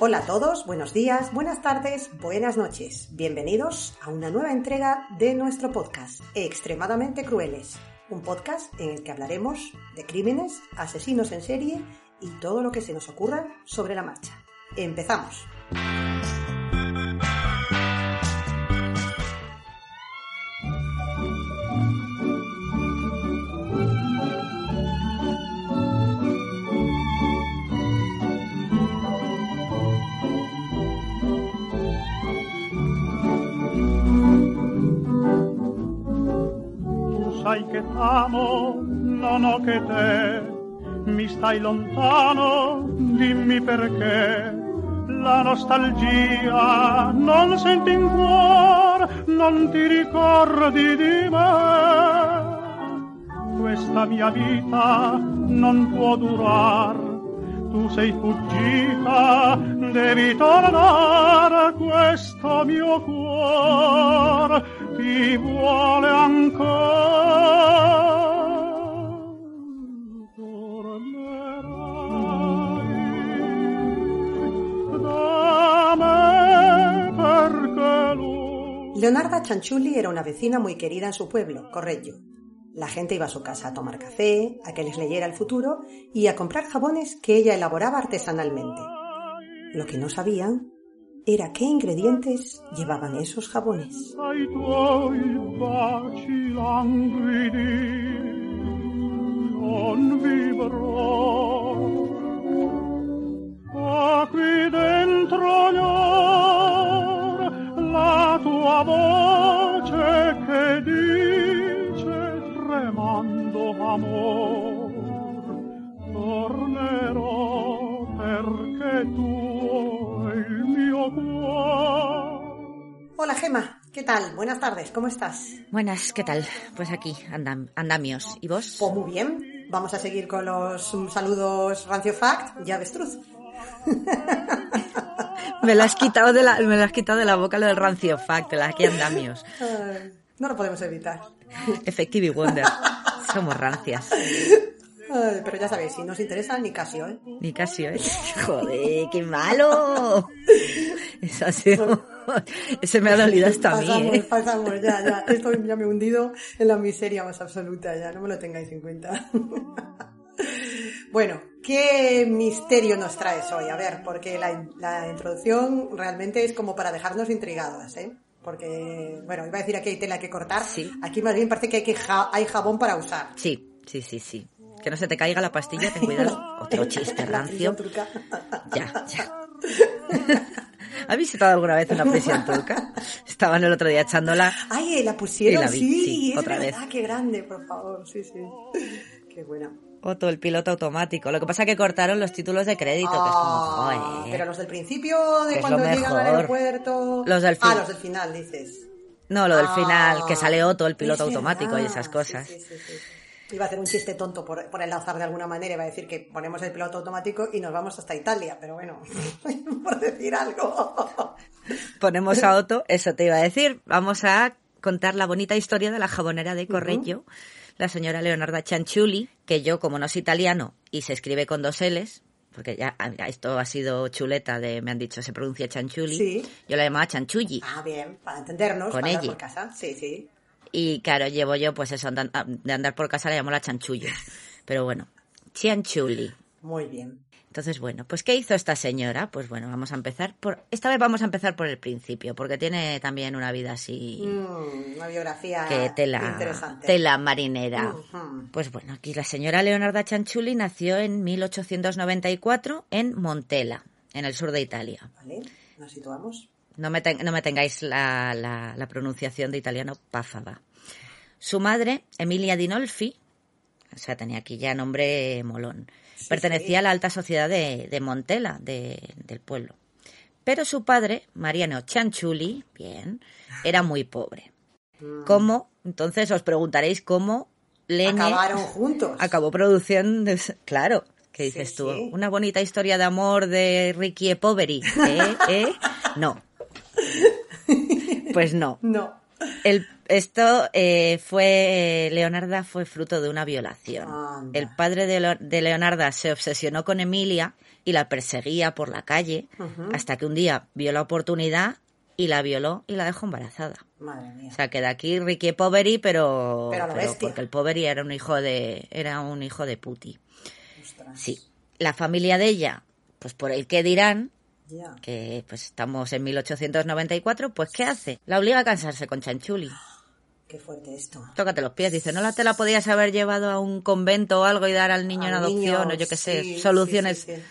Hola a todos, buenos días, buenas tardes, buenas noches. Bienvenidos a una nueva entrega de nuestro podcast, Extremadamente Crueles, un podcast en el que hablaremos de crímenes, asesinos en serie y todo lo que se nos ocurra sobre la marcha. Empezamos. Sai che t'amo, non ho che te, mi stai lontano, dimmi perché. La nostalgia non senti in cuore, non ti ricordi di me. Questa mia vita non può durar, tu sei fuggita, devi tornare, questo mio cuore ti vuole ancora. Leonarda Chanchuli era una vecina muy querida en su pueblo, Correggio. La gente iba a su casa a tomar café, a que les leyera el futuro y a comprar jabones que ella elaboraba artesanalmente. Lo que no sabían era qué ingredientes llevaban esos jabones. Tremando amor tornerò perché tu il mio cuore Hola Gema, ¿qué tal? Buenas tardes, ¿cómo estás? Buenas, ¿qué tal? Pues aquí, andam- andamios. ¿Y vos? Pues muy bien, vamos a seguir con los saludos Rancio Fact y Avestruz. Me lo has quitado de la, me lo has quitado de la boca lo del rancio fact, la aquí andamios. No lo podemos evitar. Effective y Wonder. Somos rancias. Ay, pero ya sabéis, si no os interesa, ni Casio, ¿eh? Ni casi, ¿eh? Joder, qué malo. Eso ha sido... Ese me ha dolido hasta a mí, ¿eh? pasamos, ya, ya. Esto ya me he hundido en la miseria más absoluta, ya, no me lo tengáis en cuenta. Bueno, ¿qué misterio nos traes hoy? A ver, porque la, la introducción realmente es como para dejarnos intrigadas, ¿eh? Porque, bueno, iba a decir aquí hay tela que cortar. Sí. Aquí más bien parece que hay, que ja- hay jabón para usar. Sí, sí, sí, sí. Que no se te caiga la pastilla, ten cuidado. Otro chiste rancio. Ya, ya. ¿Has visitado alguna vez una prisión turca? Estaban el otro día echándola. Ay, la pusieron, Y la vi, sí, sí, es otra verdad, vez. qué grande, por favor, sí, sí. Qué buena. Otto, el piloto automático. Lo que pasa es que cortaron los títulos de crédito, que es como, Ah, joder. Pero los del principio, de cuando llegan al aeropuerto. Los del Ah, los del final, dices. No, lo del Ah, final, que sale Otto, el piloto automático y esas cosas. Sí, sí, sí. Iba a hacer un chiste tonto por, por enlazar de alguna manera, iba a decir que ponemos el piloto automático y nos vamos hasta Italia, pero bueno, por decir algo. Ponemos a Otto, eso te iba a decir. Vamos a contar la bonita historia de la jabonera de Correggio, la señora Leonarda Cianciulli, que yo, como no soy italiano y se escribe con dos L's, porque ya esto ha sido chuleta de, me han dicho, se pronuncia Chanchuli, Sí. yo la llamaba Chanchulli. Ah, bien, para entendernos, Con para andar ella. por casa. Sí, sí. Y claro, llevo yo, pues eso, de andar por casa la llamo la chanchullo. Pero bueno, Cianchuli. Muy bien. Entonces, bueno, pues ¿qué hizo esta señora? Pues bueno, vamos a empezar por... Esta vez vamos a empezar por el principio, porque tiene también una vida así... Mm, una biografía que tela, interesante. tela marinera. Pues bueno, aquí la señora Leonarda Cianciulli nació en 1894 en Montela, en el sur de Italia. Vale, nos situamos. No me, ten- no me tengáis la, la- la pronunciación de italiano páfava. Su madre, Emilia Dinolfi, o sea, tenía aquí ya nombre molón, pertenecía sí. a la alta sociedad de, de Montela, de- del pueblo. Pero su padre, Mariano Cianciulli, bien, era muy pobre. ¿Cómo? Entonces os preguntaréis cómo Leñe Acabaron juntos. acabó produciendo... Claro, ¿qué Sí, dices tú? sí. Una bonita historia de amor de Ricky e Poveri. ¿Eh? ¿Eh? No. Pues no. No. El, esto eh, fue, Leonarda fue fruto de una violación. Anda. El padre de, Leo- de Leonarda se obsesionó con Emilia y la perseguía por la calle hasta que un día vio la oportunidad y la violó y la dejó embarazada. Madre mía. O sea, que de aquí Ricky Poveri, pero, Pero bestia. porque el Poveri era un hijo de era un hijo de puti. Ostras. Sí. La familia de ella, pues por el que dirán, que pues estamos en 1894, pues ¿qué hace? La obliga a casarse con Chanchuli. Qué fuerte esto. Tócate los pies, dice, ¿no la te la podías haber llevado a un convento o algo y dar al niño en adopción niño, o yo qué sé, sí, soluciones sí, sí, sí.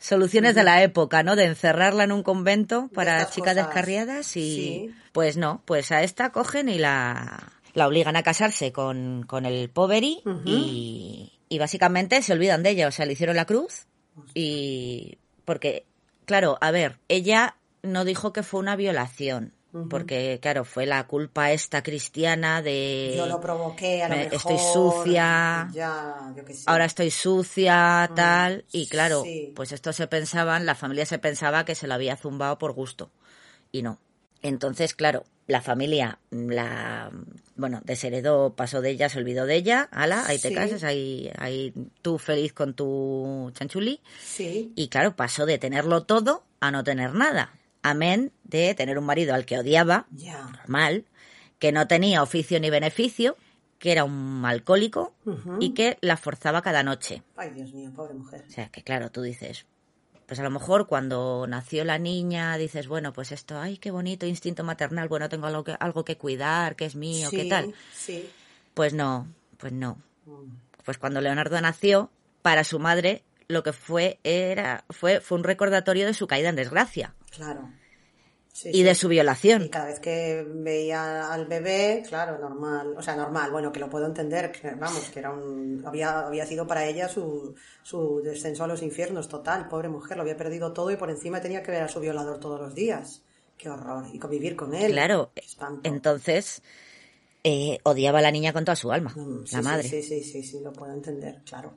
soluciones de la época, ¿no? De encerrarla en un convento para chicas cosas. descarriadas y Sí. pues no, pues a esta cogen y la la obligan a casarse con, con el Poveri y, y básicamente se olvidan de ella, o sea, le hicieron la cruz y porque claro, a ver, ella no dijo que fue una violación, Porque claro, fue la culpa esta cristiana de Yo lo provoqué, a lo me- mejor. estoy sucia. Ya, yo qué sé. ahora estoy sucia, tal, y claro, Mm, sí. pues esto se pensaban, la familia se pensaba que se lo había zumbado por gusto, y no. Entonces, claro, la familia, la, bueno, desheredó, pasó de ella, se olvidó de ella, ala, ahí te casas, ahí, ahí tú feliz con tu chanchuli, Sí. y claro, pasó de tenerlo todo a no tener nada. Amén de tener un marido al que odiaba, Ya. normal, que no tenía oficio ni beneficio, que era un alcohólico y que la forzaba cada noche. Ay, Dios mío, pobre mujer. O sea, que claro, tú dices, pues a lo mejor cuando nació la niña dices, bueno, pues esto, ay, qué bonito instinto maternal, bueno, tengo algo que, algo que cuidar, que es mío, sí, qué tal. Sí. Pues no, pues no. Mm. Pues cuando Leonardo nació, para su madre lo que fue era fue fue un recordatorio de su caída en desgracia Claro. Sí, y sí. de su violación. Y cada vez que veía al bebé, claro, normal, o sea, normal, bueno, que lo puedo entender, que, vamos, que era un, había, había sido para ella su, su descenso a los infiernos total, pobre mujer, lo había perdido todo y por encima tenía que ver a su violador todos los días. Qué horror, y convivir con él. Claro, espanto. entonces eh, odiaba a la niña con toda su alma, Mm, sí, la madre. Sí, sí, sí, sí, lo puedo entender, claro.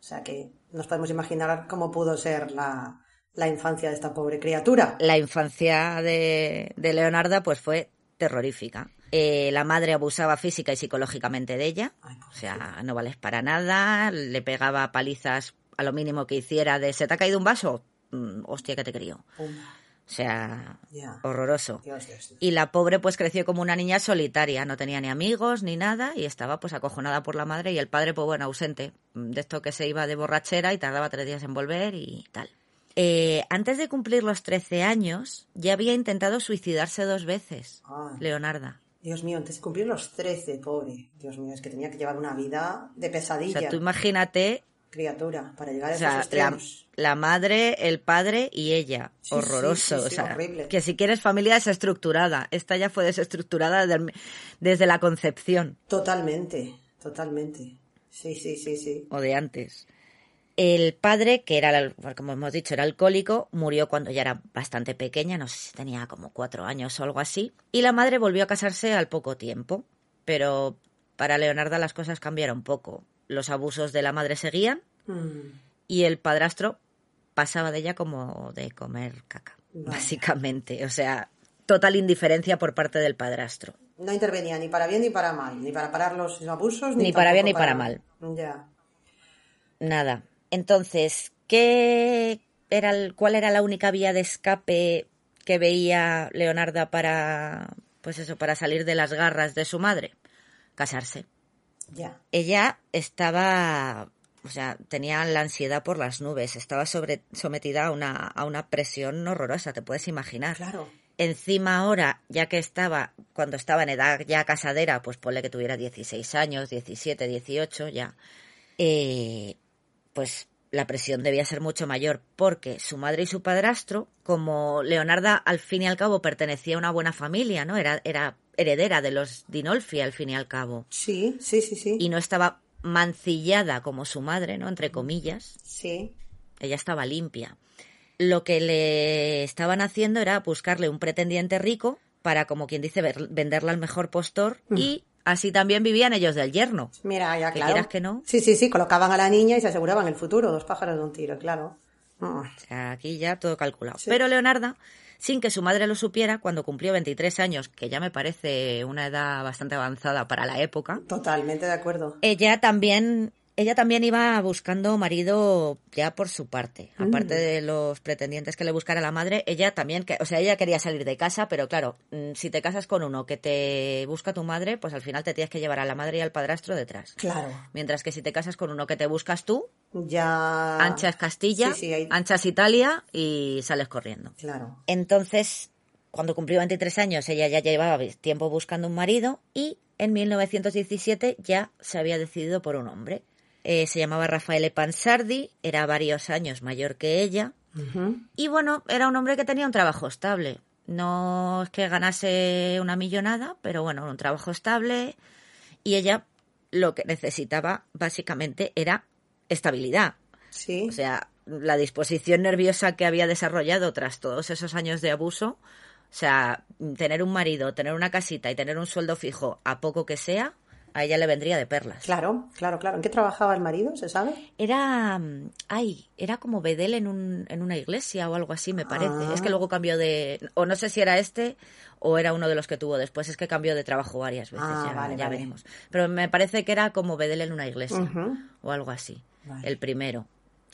O sea que nos podemos imaginar cómo pudo ser la, la infancia de esta pobre criatura. La infancia de, de Leonarda pues fue terrorífica. Eh, la madre abusaba física y psicológicamente de ella, Ay, o sea, no vales para nada, le pegaba palizas a lo mínimo que hiciera de ¿se te ha caído un vaso? Mm, hostia que te crío. Pum, O sea, horroroso. Dios, Dios, Dios. Y la pobre pues creció como una niña solitaria, no tenía ni amigos ni nada y estaba pues acojonada por la madre y el padre pues bueno, ausente, de esto que se iba de borrachera y tardaba tres días en volver y tal. Eh, antes de cumplir los 13 años ya había intentado suicidarse dos veces, Ay. Leonarda. Dios mío, antes de cumplir los 13, pobre. Dios mío, es que tenía que llevar una vida de O pesadilla, sea, tú imagínate, criatura, para llegar a o esos sea, la, extremos. la madre, el padre y ella. Sí, Horroroso. sí, sí, o sea, horrible. que si quieres familia desestructurada. Esta ya fue desestructurada desde, desde la concepción. Totalmente, totalmente. Sí, sí, sí, sí. o de antes. El padre, que era, como hemos dicho, era alcohólico, murió cuando ya era bastante pequeña, no sé si tenía como cuatro años o algo así. Y la madre volvió a casarse al poco tiempo. Pero para Leonarda las cosas cambiaron poco. Los abusos de la madre seguían Mm, y el padrastro pasaba de ella como de comer caca, básicamente. O sea, total indiferencia por parte del padrastro. No intervenía ni para bien ni para mal, ni para parar los abusos, ni, Ni para bien ni para mal. Ya. Nada. Entonces, ¿qué era el- ¿cuál era la única vía de escape que veía Leonarda para, pues eso, para salir de las garras de su madre? Casarse. Ya. Ella estaba o sea, tenía la ansiedad por las nubes, estaba sobre, sometida a una, a una presión horrorosa, te puedes imaginar. Claro. Encima ahora, ya que estaba, cuando estaba en edad ya casadera, pues ponle que tuviera 16 años, 17, 18 ya, eh, pues la presión debía ser mucho mayor porque su madre y su padrastro, como Leonarda al fin y al cabo pertenecía a una buena familia, ¿no? Era, era heredera de los Dinolfi al fin y al cabo. Sí, sí, sí, sí. Y no estaba mancillada como su madre, ¿no? Entre comillas. Sí. Ella estaba limpia. Lo que le estaban haciendo era buscarle un pretendiente rico para, como quien dice, ver- venderla al mejor postor y así también vivían ellos del yerno. Mira, ya Que claro. quieras que no. Sí, sí, sí, colocaban a la niña y se aseguraban el futuro, dos pájaros de un tiro, claro. Mm. O sea, aquí ya todo calculado. Sí. Pero Leonarda, sin que su madre lo supiera, cuando cumplió 23 años, que ya me parece una edad bastante avanzada para la época, Totalmente de acuerdo. ella también ella también iba buscando marido ya por su parte aparte de los pretendientes que le buscara la madre ella también que o sea ella quería salir de casa pero claro mm, si te casas con uno que te busca tu madre pues al final te tienes que llevar a la madre y al padrastro detrás Claro. mientras que si te casas con uno que te buscas tú Ya. anchas Castilla. Sí, sí, ahí- anchas Italia y sales corriendo Claro. entonces, cuando cumplió 23 años, ella ya llevaba tiempo buscando un marido y en 1917 ya se había decidido por un hombre. Eh, se llamaba Rafaele Pansardi, era varios años mayor que ella y bueno, era un hombre que tenía un trabajo estable. No es que ganase una millonada, pero bueno, un trabajo estable y ella lo que necesitaba básicamente era estabilidad. Sí. O sea, la disposición nerviosa que había desarrollado tras todos esos años de abuso, o sea, tener un marido, tener una casita y tener un sueldo fijo, a poco que sea, a ella le vendría de perlas. Claro, claro, claro. ¿En qué trabajaba el marido? ¿Se sabe? Era, mm, ay, era como bedel en, un, en una iglesia o algo así, me parece. Ah. Es que luego cambió de, o no sé si era este o era uno de los que tuvo después, es que cambió de trabajo varias veces, Ah, ya, vale, ya vale. veremos. Pero me parece que era como bedel en una iglesia o algo así, Vale. el primero.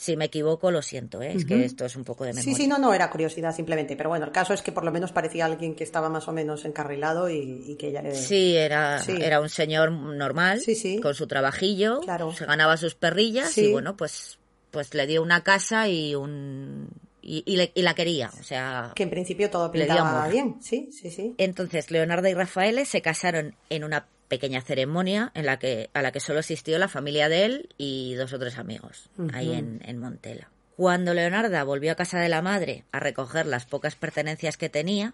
Si me equivoco, lo siento, ¿eh? es que esto es un poco de memoria. Sí, sí, no, no, era curiosidad simplemente. Pero bueno, el caso es que por lo menos parecía alguien que estaba más o menos encarrilado y, y que ella le... Sí, era, Sí. era un señor normal, Sí, sí. con su trabajillo, Claro. se ganaba sus perrillas y bueno, pues, pues le dio una casa y un y, y le- y la quería, o sea, Que en principio todo pintaba bien. Sí, sí, sí. entonces Leonardo y Rafael se casaron en una pequeña ceremonia en la que a la que solo asistió la familia de él y dos o tres amigos ahí en, en Montela. Cuando Leonarda volvió a casa de la madre a recoger las pocas pertenencias que tenía,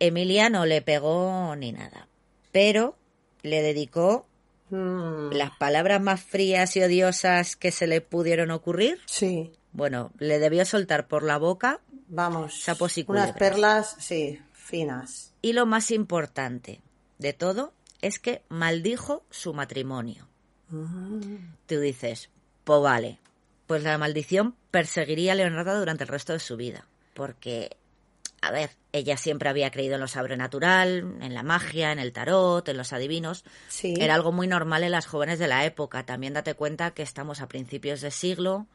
Emilia no le pegó ni nada, pero le dedicó Mm, las palabras más frías y odiosas que se le pudieron ocurrir. sí, Bueno, le debió soltar por la boca vamos. Sapos y Unas perlas, sí, finas. y lo más importante de todo es que maldijo su matrimonio. Tú dices, pues vale, pues la maldición perseguiría a Leonardo durante el resto de su vida, porque, a ver, ella siempre había creído en lo sobrenatural, en la magia, en el tarot, en los adivinos. Sí. Era algo muy normal en las jóvenes de la época. También date cuenta que estamos a principios de siglo,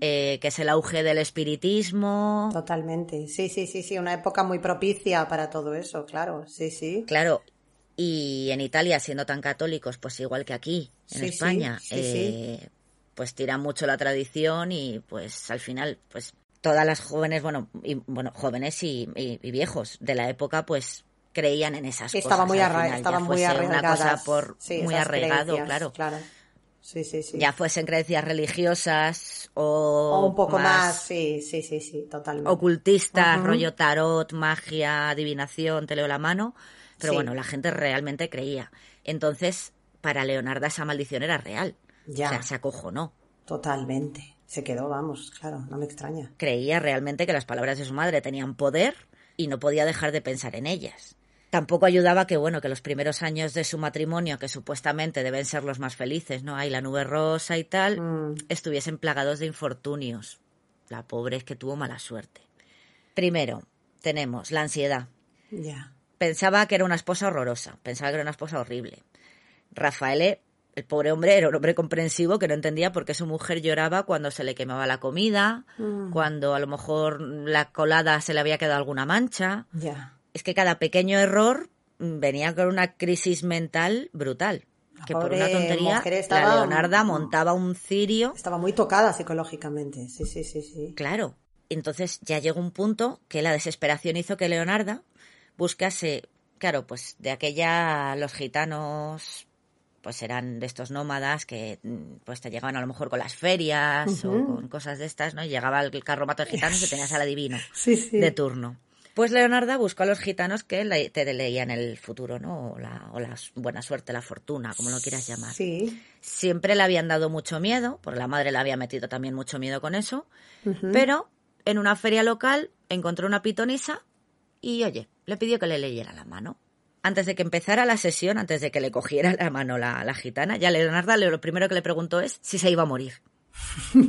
eh, que es el auge del espiritismo. Totalmente. Sí, sí, sí, sí. Una época muy propicia para todo eso, claro. Sí, sí. Claro, y en Italia, siendo tan católicos, pues igual que aquí, en Sí, España, sí, eh, pues tiran mucho la tradición y pues al final, pues todas las jóvenes, bueno, y, bueno jóvenes y, y- y viejos de la época, pues creían en esas Estaba cosas. muy, arra final, estaban muy arraigadas. una cosa por Sí, muy arraigado, claro. Claro. Sí, sí, sí. Ya fuesen creencias religiosas o, o un poco más, sí, sí, sí, sí, totalmente. ocultistas, rollo tarot, magia, adivinación, te leo la mano. Pero Sí. bueno, la gente realmente creía. Entonces, para Leonarda esa maldición era real. Ya. O sea, se acojonó. Totalmente. Se quedó, vamos, claro, no me extraña. Creía realmente que las palabras de su madre tenían poder y no podía dejar de pensar en ellas. Tampoco ayudaba que, bueno, que los primeros años de su matrimonio, que supuestamente deben ser los más felices, ¿no? Hay la nube rosa y tal, Mm. estuviesen plagados de infortunios. La pobre es que tuvo mala suerte. Primero, tenemos la ansiedad. Ya. Pensaba que era una esposa horrorosa, pensaba que era una esposa horrible. Rafael, el pobre hombre, era un hombre comprensivo que no entendía por qué su mujer lloraba cuando se le quemaba la comida, Mm. cuando a lo mejor la colada se le había quedado alguna mancha. Ya. Es que cada pequeño error mm, venía con una crisis mental brutal. La que por una tontería mujer la estaba- Leonarda montaba un cirio Estaba muy tocada psicológicamente. Sí, sí, sí, sí. Claro. Entonces ya llegó un punto que la desesperación hizo que Leonarda buscase, claro, pues de aquella los gitanos pues eran de estos nómadas que mm, pues te llegaban a lo mejor con las ferias o con cosas de estas, ¿no? Y llegaba el carromato de gitanos y tenías al adivino Sí, sí. de turno. Pues Leonarda buscó a los gitanos que te leían el futuro, ¿no? O la, o la buena suerte, la fortuna, como lo quieras llamar Sí. siempre le habían dado mucho miedo, porque la madre le había metido también mucho miedo con eso, pero en una feria local encontró una pitonisa y, oye, le pidió que le leyera la mano. Antes de que empezara la sesión, antes de que le cogiera la mano la, la gitana, ya Leonarda le- lo primero que le preguntó es si se iba a morir.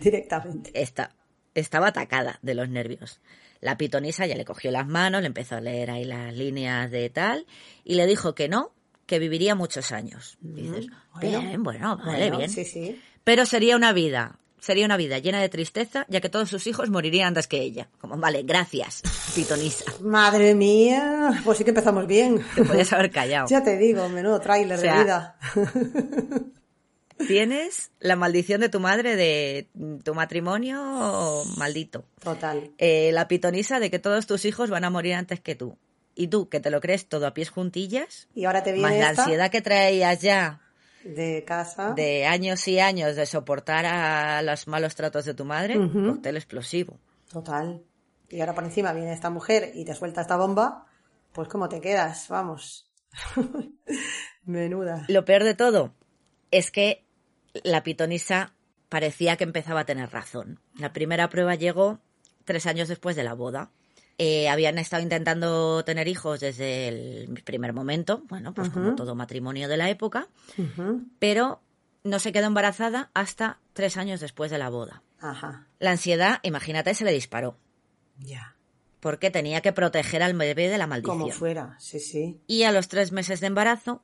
Directamente. Esta, estaba atacada de los nervios. La pitonisa ya le cogió las manos, le empezó a leer ahí las líneas de tal y le dijo que no, que viviría muchos años. Dices, Bueno, bien, bueno, vale, Bueno, bien. Sí, sí. Pero sería una vida, sería una vida llena de tristeza, ya que todos sus hijos morirían antes que ella. Como, vale, gracias, pitonisa. Madre mía, pues sí que empezamos bien. Te podías haber callado. Ya te digo, menudo tráiler O sea, de vida. Tienes la maldición de tu madre de tu matrimonio maldito. Total. Eh, la pitonisa de que todos tus hijos van a morir antes que tú. Y tú, que te lo crees todo a pies juntillas, Y ahora te más viene la esta ansiedad que traías ya de casa. de años y años de soportar a los malos tratos de tu madre, Ujú. cóctel explosivo. Total. Y ahora por encima viene esta mujer y te suelta esta bomba, pues ¿cómo te quedas? Vamos. Menuda. Lo peor de todo es que la pitonisa parecía que empezaba a tener razón. La primera prueba llegó tres años después de la boda. Eh, habían estado intentando tener hijos desde el primer momento, bueno, pues como todo matrimonio de la época, pero no se quedó embarazada hasta tres años después de la boda. Ajá. La ansiedad, imagínate, se le disparó, Ya. porque tenía que proteger al bebé de la maldición. Como fuera. Sí, sí. Y a los tres meses de embarazo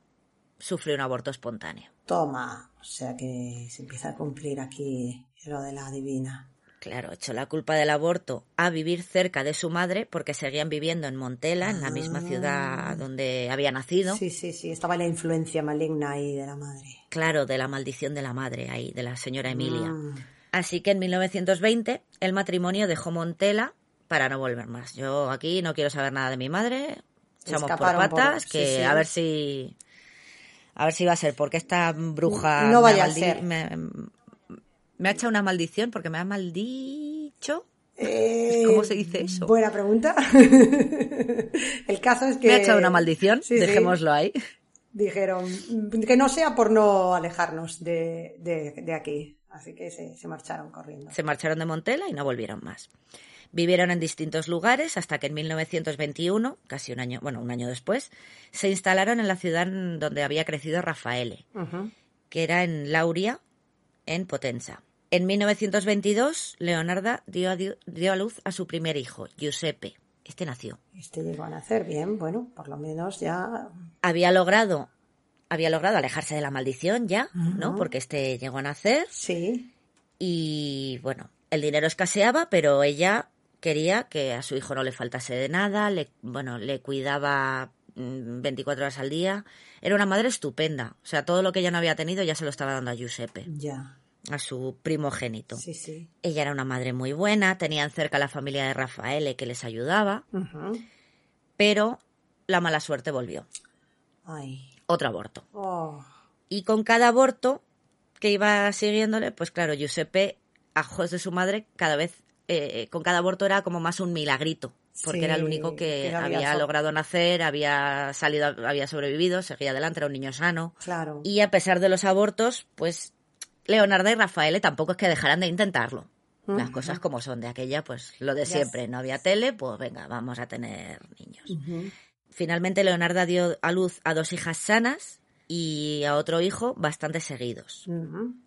sufrió un aborto espontáneo. Toma. O sea que se empieza a cumplir aquí lo de la divina. Claro, echó la culpa del aborto a vivir cerca de su madre porque seguían viviendo en Montela, en la misma ciudad donde había nacido. Sí, sí, sí. Estaba la influencia maligna ahí de la madre. Claro, de la maldición de la madre ahí, de la señora Emilia. Mm. Así que en 1920 el matrimonio dejó Montela para no volver más. Yo aquí no quiero saber nada de mi madre. Echamos por patas, sí, que sí. a ver si a ver si va a ser porque esta bruja No vaya a ser. Me, me ha echado una maldición porque me ha maldicho. Eh, ¿Cómo se dice eso? Buena pregunta. El caso es que... Me ha echado una maldición, Sí, sí. dejémoslo ahí. Dijeron que no sea por no alejarnos de, de- de aquí. Así que se, se marcharon corriendo. Se marcharon de Montela y no volvieron más. Vivieron en distintos lugares hasta que en 1921, casi un año, bueno, un año después, se instalaron en la ciudad donde había crecido Rafaele, que era en Lauria, en Potenza. En 1922, Leonarda dio a, dio a luz a su primer hijo, Giuseppe. Este nació. Este llegó a nacer bien, bueno, por lo menos ya... Había logrado, había logrado alejarse de la maldición ya, ¿no? Porque este llegó a nacer Sí, y bueno, el dinero escaseaba, pero ella quería que a su hijo no le faltase de nada, le, bueno, le cuidaba mm, 24 horas al día. Era una madre estupenda. O sea, todo lo que ella no había tenido ya se lo estaba dando a Giuseppe, ya. A su primogénito. Sí, sí. Ella era una madre muy buena, tenían cerca a la familia de Rafaele que les ayudaba, pero la mala suerte volvió. Ay. Otro aborto. Oh. Y con cada aborto que iba siguiéndole, pues claro, Giuseppe, a ojos de su madre, cada vez, eh, con cada aborto era como más un milagrito, porque Sí, era el único que, que había había logrado nacer, había salido, había sobrevivido, seguía adelante, era un niño sano. Claro. Y a pesar de los abortos, pues Leonarda y Rafael tampoco es que dejaran de intentarlo. Las cosas como son de aquella, pues lo de siempre. No había tele, pues venga, vamos a tener niños. Finalmente Leonarda dio a luz a dos hijas sanas y a otro hijo bastante seguidos.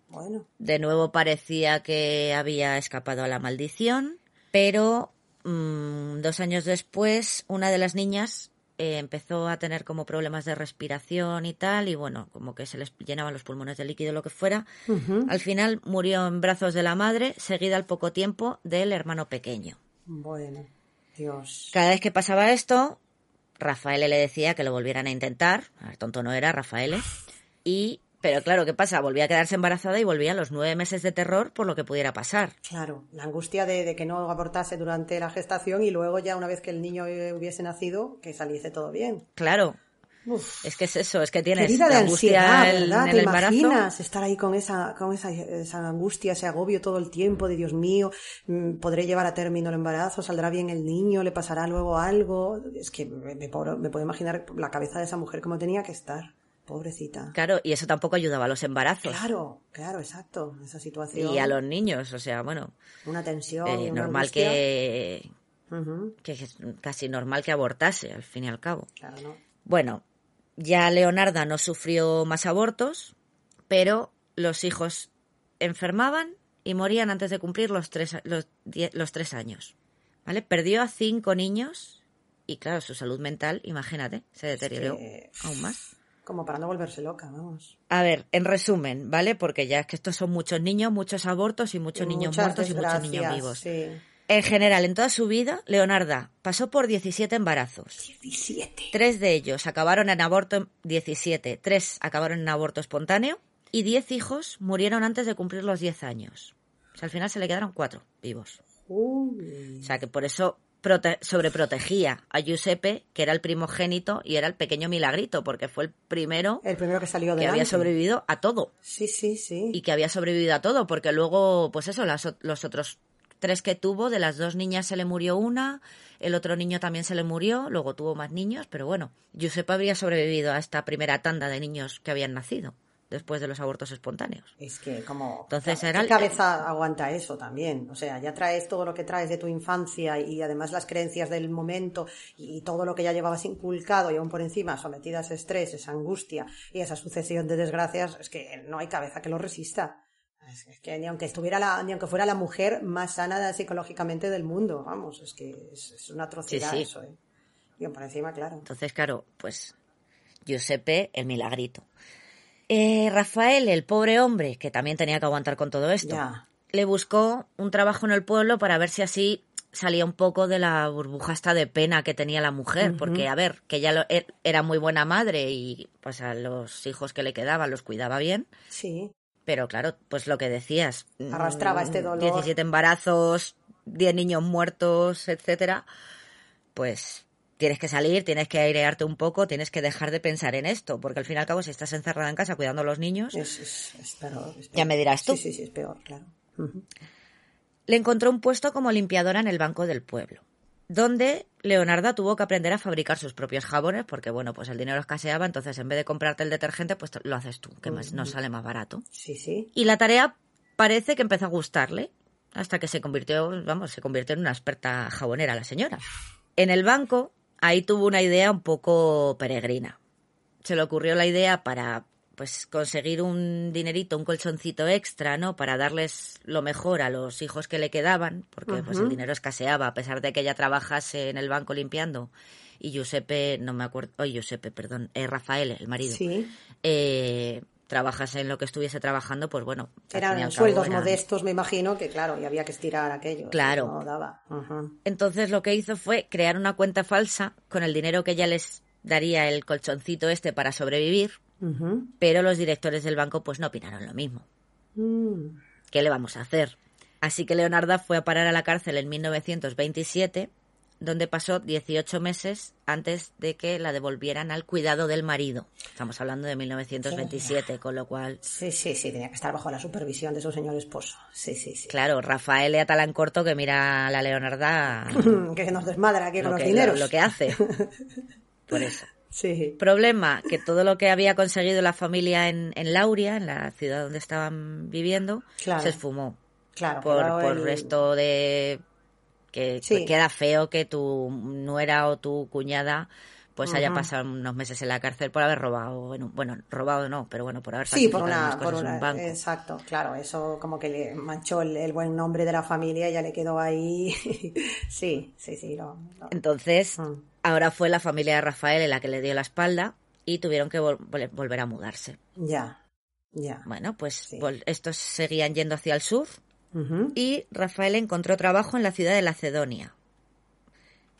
Bueno. De nuevo parecía que había escapado a la maldición, pero mm, dos años después una de las niñas eh, empezó a tener como problemas de respiración y tal, y bueno, como que se les llenaban los pulmones de líquido o lo que fuera. Al final murió en brazos de la madre, seguida al poco tiempo del hermano pequeño. Bueno. Dios. Cada vez que pasaba esto, Rafael le decía que lo volvieran a intentar. A ver, tonto no era Rafael. Y, pero claro, ¿qué pasa? Volvía a quedarse embarazada y volvía a los nueve meses de terror por lo que pudiera pasar. Claro, la angustia de, de que no abortase durante la gestación y luego ya una vez que el niño eh, hubiese nacido, que saliese todo bien. Claro, Uf. es que es eso, es que tienes de la angustia ansiedad, en- ¿verdad? en ¿Te el embarazo. imaginas estar ahí con esa, con esa, esa angustia, ese agobio todo el tiempo de Dios mío, mm, podré llevar a término el embarazo, saldrá bien el niño, le pasará luego algo? Es que me, me puedo, me puedo imaginar la cabeza de esa mujer cómo tenía que estar. Pobrecita. Claro, y eso tampoco ayudaba a los embarazos. Claro, claro, exacto. Esa situación. Y a los niños, o sea, bueno, Una tensión. eh, una normal angustia. que, que es casi normal que abortase, al fin y al cabo. Claro, ¿no? Bueno, ya Leonarda no sufrió más abortos, pero los hijos enfermaban y morían antes de cumplir los tres, los, tres años. ¿Vale? Perdió a cinco niños y, claro, su salud mental, imagínate, se deterioró que- aún más. Como para no volverse loca, vamos. A ver, en resumen, ¿vale? Porque ya es que estos son muchos niños, muchos abortos y muchos niños muertos y muchos niños vivos. Sí. En general, en toda su vida, Leonarda pasó por 17 embarazos. 17. Tres de ellos acabaron en aborto 17, tres acabaron en aborto espontáneo y 10 hijos murieron antes de cumplir los 10 años. O sea, al final se le quedaron cuatro vivos. Uy. O sea, que por eso sobreprotegía a Giuseppe, que era el primogénito y era el pequeño milagrito, porque fue el primero El primero que salió de que había sobrevivido a todo. Sí, sí, sí. Y que había sobrevivido a todo, porque luego, pues eso, las los otros tres que tuvo, de las dos niñas se le murió una, el otro niño también se le murió, luego tuvo más niños, pero bueno, Giuseppe habría sobrevivido a esta primera tanda de niños que habían nacido después de los abortos espontáneos. Es que como... Entonces ¿qué era el- cabeza aguanta eso también? O sea, ya traes todo lo que traes de tu infancia y además las creencias del momento y todo lo que ya llevabas inculcado y aún por encima sometidas a ese estrés, esa angustia y esa sucesión de desgracias, es que no hay cabeza que lo resista. Es es que ni aunque estuviera la, ni aunque fuera la mujer más sana psicológicamente del mundo, vamos, es que es, es una atrocidad Sí, sí. eso, ¿eh? Y por encima, claro. Entonces, claro, pues Giuseppe, el milagrito. Eh, Rafael, el pobre hombre, que también tenía que aguantar con todo esto, le buscó un trabajo en el pueblo para ver si así salía un poco de la burbuja esta de pena que tenía la mujer, porque a ver, que ella lo- er- era muy buena madre y pues a los hijos que le quedaban los cuidaba bien, Sí, pero claro, pues lo que decías, Arrastraba mm, este dolor. 17 embarazos, 10 niños muertos, etcétera, pues tienes que salir, tienes que airearte un poco, tienes que dejar de pensar en esto, porque al fin y al cabo si estás encerrada en casa cuidando a los niños, es, es, es peor, Ya me dirás tú. Sí, sí, sí, es peor, claro. Le encontró un puesto como limpiadora en el banco del pueblo, donde Leonarda tuvo que aprender a fabricar sus propios jabones, porque bueno, pues el dinero escaseaba, entonces en vez de comprarte el detergente, pues lo haces tú, que más, nos sale más barato. Sí, sí. Y la tarea parece que empezó a gustarle, hasta que se convirtió, vamos, se convirtió en una experta jabonera la señora. En el banco, ahí tuvo una idea un poco peregrina. Se le ocurrió la idea para pues conseguir un dinerito, un colchoncito extra, ¿no? Para darles lo mejor a los hijos que le quedaban, porque pues el dinero escaseaba, a pesar de que ella trabajase en el banco limpiando. Y Giuseppe, no me acuerdo, oye, Giuseppe, perdón, eh, Rafael, el marido, Sí. eh, trabajase en lo que estuviese trabajando, pues bueno. Eran cabo sueldos eran- modestos, me imagino, que claro, y había que estirar aquello. Claro. No daba. Entonces lo que hizo fue crear una cuenta falsa con el dinero que ella les daría el colchoncito este para sobrevivir, pero los directores del banco pues no opinaron lo mismo. Mm. ¿Qué le vamos a hacer? Así que Leonarda fue a parar a la cárcel en 1927, donde pasó 18 meses antes de que la devolvieran al cuidado del marido. Estamos hablando de 1927, con lo cual, Sí, sí, sí, tenía que estar bajo la supervisión de su señor esposo. Sí, sí, sí. claro, Rafael le ata en corto que mira a la Leonarda que nos desmadra aquí con lo los que, dineros. lo que hace. Por eso. Sí. Problema, que todo lo que había conseguido la familia en, en Lauria, en la ciudad donde estaban viviendo, Claro. se esfumó. Claro, por, por el- esto de que Sí. queda feo que tu nuera o tu cuñada pues haya pasado unos meses en la cárcel por haber robado, bueno, bueno robado no, pero bueno, por haber Sí, por una, por una, un banco. exacto, claro, eso como que le manchó el, el buen nombre de la familia y ya le quedó ahí. sí, sí, sí, no, no. Entonces, Mm. ahora fue la familia de Rafael en la que le dio la espalda y tuvieron que vol- vol- volver a mudarse. ya, ya. Bueno, pues Sí. estos seguían yendo hacia el sur Y Rafael encontró trabajo en la ciudad de Lacedonia.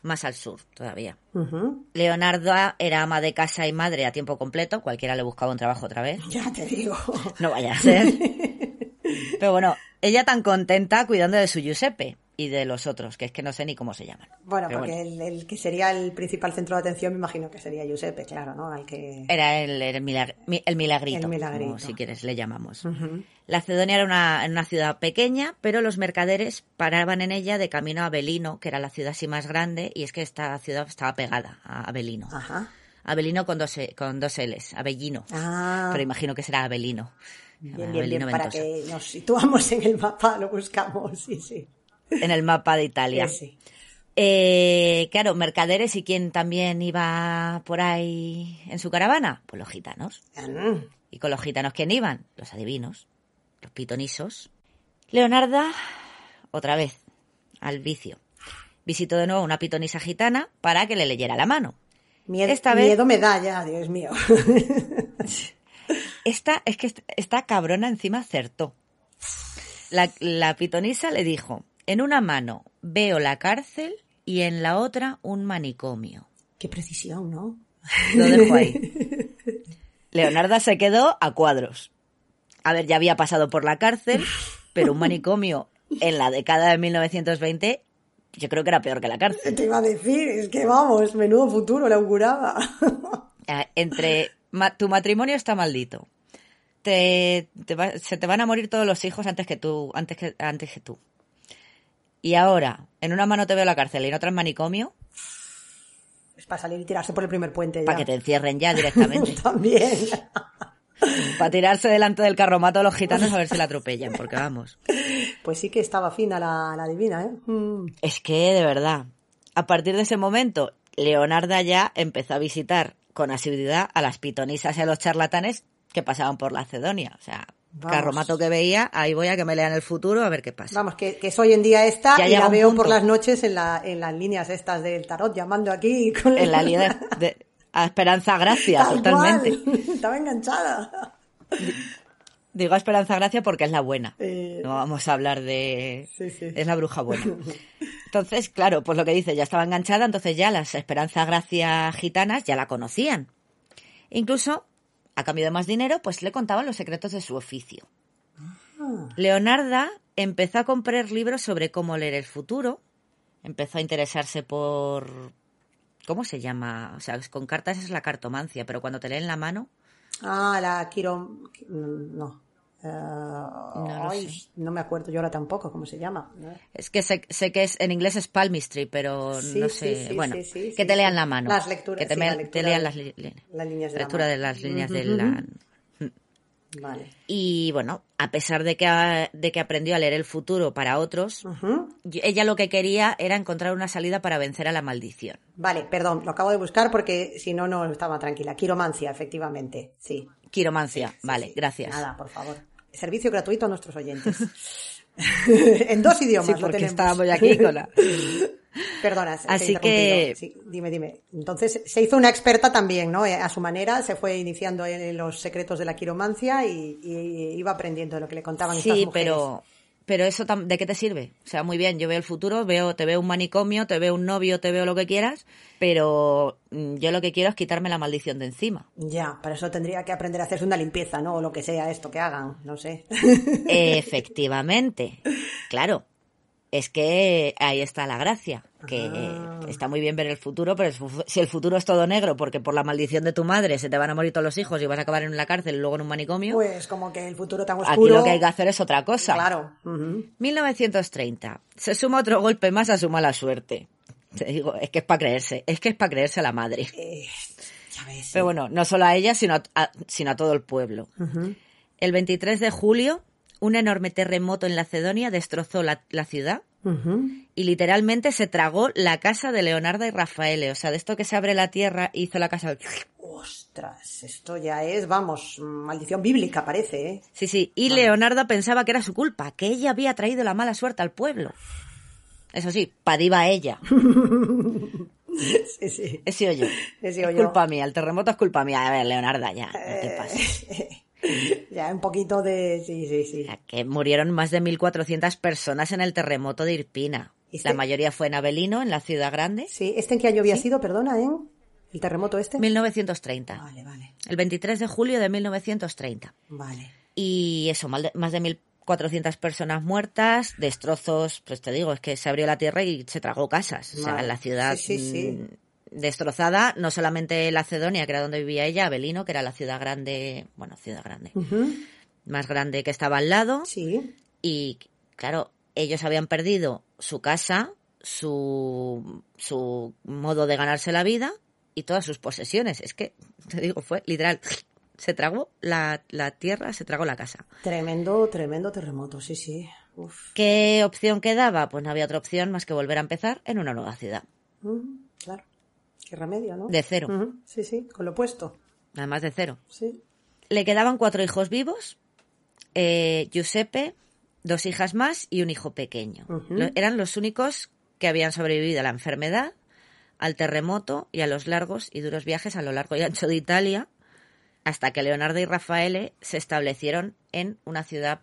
más al sur todavía. Ujú. Leonarda era ama de casa y madre a tiempo completo, cualquiera le buscaba un trabajo otra vez. Ya te digo. No vaya a ser. Pero bueno, ella tan contenta cuidando de su Giuseppe y de los otros, que es que no sé ni cómo se llaman. Bueno, Pero porque El, el que sería el principal centro de atención, me imagino que sería Giuseppe, claro, ¿no? Al que... Era el, el, milag- mi- el milagrito, El milagrito. como si quieres le llamamos. Ujú. La Cedonia era una, una ciudad pequeña, pero los mercaderes paraban en ella de camino a Abelino, que era la ciudad así más grande, y es que esta ciudad estaba pegada a Abelino. Ajá. Abelino con dos, con dos L's, Avellino. Ah, Pero imagino que será Abelino. bien, bien, bien, para que nos situamos en el mapa, lo buscamos, sí, sí. En el mapa de Italia. Sí, sí. Eh, claro, mercaderes y quién también iba por ahí en su caravana, pues los gitanos. Mm. ¿Y con los gitanos quién iban? Los adivinos, los pitonisos. Leonarda, otra vez, al vicio. Visitó de nuevo una pitonisa gitana para que le leyera la mano. Miedo, Esta vez- miedo me da ya, Dios mío. Esta, es que est- esta cabrona encima acertó. La, la pitonisa le dijo, en una mano veo la cárcel y en la otra un manicomio. Qué precisión, ¿no? Lo dejo ahí. Leonarda se quedó a cuadros. A ver, ya había pasado por la cárcel, pero un manicomio en la década de 1920 yo creo que era peor que la cárcel. Te iba a decir, es que vamos, menudo futuro le auguraba. Eh, Entre ma- tu matrimonio está maldito. Te, te va- se te van a morir todos los hijos antes que tú, antes que, antes que tú. Y ahora, en una mano te veo la cárcel y en otra el manicomio, Es para salir y tirarse por el primer puente para que te encierren ya directamente. También. para tirarse delante del carromato a los gitanos a ver si la atropellan, porque vamos. Pues sí que estaba fina la, la divina, ¿eh? Mm. Es que, de verdad, a partir de ese momento, Leonarda ya empezó a visitar con asiduidad a las pitonisas y a los charlatanes que pasaban por la Cedonia. O sea, Vamos. carromato que veía, ahí voy a que me lean el futuro a ver qué pasa. Vamos, que, que es hoy en día esta Ya y la veo punto. por las noches en, la, en las líneas estas del tarot, llamando aquí con En la línea de, de- a Esperanza Gracia, Tal totalmente. cual. Estaba enganchada. Digo a Esperanza Gracia porque es la buena. Eh, No vamos a hablar de... Sí, sí. Es la bruja buena. Entonces, claro, pues lo que dice, ya estaba enganchada, entonces ya las Esperanza Gracia gitanas ya la conocían. Incluso, a cambio de más dinero, pues le contaban los secretos de su oficio. Ah. Leonarda empezó a comprar libros sobre cómo leer el futuro. Empezó a interesarse por... ¿Cómo se llama? O sea, con cartas es la cartomancia, pero cuando te leen la mano... Ah, la Quiro... No. Ay, sé. no me acuerdo yo ahora tampoco cómo se llama. Es que sé, sé que es en inglés es palmistry, pero Sí, no sé. sí, bueno, sí, que te lean la mano. Las lecturas, Que te, sí, me- la te lectura lean las, li- li- las líneas de lectura las líneas de la. Vale. Y bueno, a pesar de que, de que aprendió a leer el futuro para otros, ella lo que quería era encontrar una salida para vencer a la maldición. Vale, perdón, lo acabo de buscar porque si no, no estaba tranquila. Quiromancia, efectivamente, sí. Quiromancia, vale, Sí. gracias. Nada, por favor. Servicio gratuito a nuestros oyentes. en dos idiomas Sí, lo porque tenemos. estábamos ya aquí con la... Perdona, Así que-. Sí, dime, dime. Entonces, se hizo una experta también, ¿no? Eh, A su manera, se fue iniciando en los secretos de la quiromancia y, y iba aprendiendo de lo que le contaban estas Sí, mujeres. pero, pero eso ¿de qué te sirve? O sea, muy bien, yo veo el futuro, veo, te veo un manicomio, te veo un novio, te veo lo que quieras, pero mm, yo lo que quiero es quitarme la maldición de encima. Ya, para eso tendría que aprender a hacerse una limpieza, ¿no? O lo que sea esto que hagan, no sé. Efectivamente, claro. Es que ahí está la gracia, que Ah. está muy bien ver el futuro, pero si el futuro es todo negro, porque por la maldición de tu madre se te van a morir todos los hijos y vas a acabar en la cárcel y luego en un manicomio, Pues como que el futuro tan oscuro. aquí lo que hay que hacer es otra cosa. Claro. ujú. 1930. Se suma otro golpe más a su mala suerte. Te digo, es que es para creerse, es que es para creerse a la madre. Eh, ya ves. Pero bueno, no solo a ella, sino a, a- sino a todo el pueblo. El 23 de julio, un enorme terremoto en la Cedonia destrozó la, la ciudad Y literalmente se tragó la casa de Leonardo y Rafael. O sea, de esto que se abre la tierra hizo la casa. Ostras, esto ya es, vamos, maldición bíblica parece, ¿eh? Sí, sí. Y Leonardo pensaba que era su culpa, que ella había traído la mala suerte al pueblo. Eso sí, padiva ella. Sí, sí. He sido yo. He sido es yo. culpa mía, el terremoto es culpa mía. A ver, Leonarda, ya, no te Eh, pases. ya, un poquito de... Sí, sí, sí. O sea, que murieron más de 1.400 personas en el terremoto de Irpina. Este- La mayoría fue en Avelino, en la ciudad grande. Sí, ¿este en qué año había sido, perdona, en el terremoto este? 1930. Vale, vale, El 23 de julio de 1930. vale. Y eso, más de 1.400 personas muertas, destrozos, pues te digo, es que se abrió la tierra y se tragó casas. O sea, Vale. la ciudad Sí, sí, sí. Destrozada, no solamente Lacedonia, que era donde vivía ella, Avelino, que era la ciudad grande, bueno, ciudad grande, más grande que estaba al lado. Sí, Y claro, ellos habían perdido su casa, su, su modo de ganarse la vida y todas sus posesiones. Es que, te digo, fue literal. Se tragó la, la tierra, se tragó la casa. tremendo, tremendo terremoto, sí, sí. Uf, ¿Qué opción quedaba? Pues no había otra opción más que volver a empezar en una nueva ciudad. claro. Qué remedio, ¿no? De cero. Sí, sí, con lo opuesto. Además de cero. Sí. Le quedaban cuatro hijos vivos. eh, Giuseppe, dos hijas más y un hijo pequeño. Lo- eran los únicos que habían sobrevivido a la enfermedad, al terremoto y a los largos y duros viajes a lo largo y ancho de Italia, hasta que Leonardo y Rafaele se establecieron en una ciudad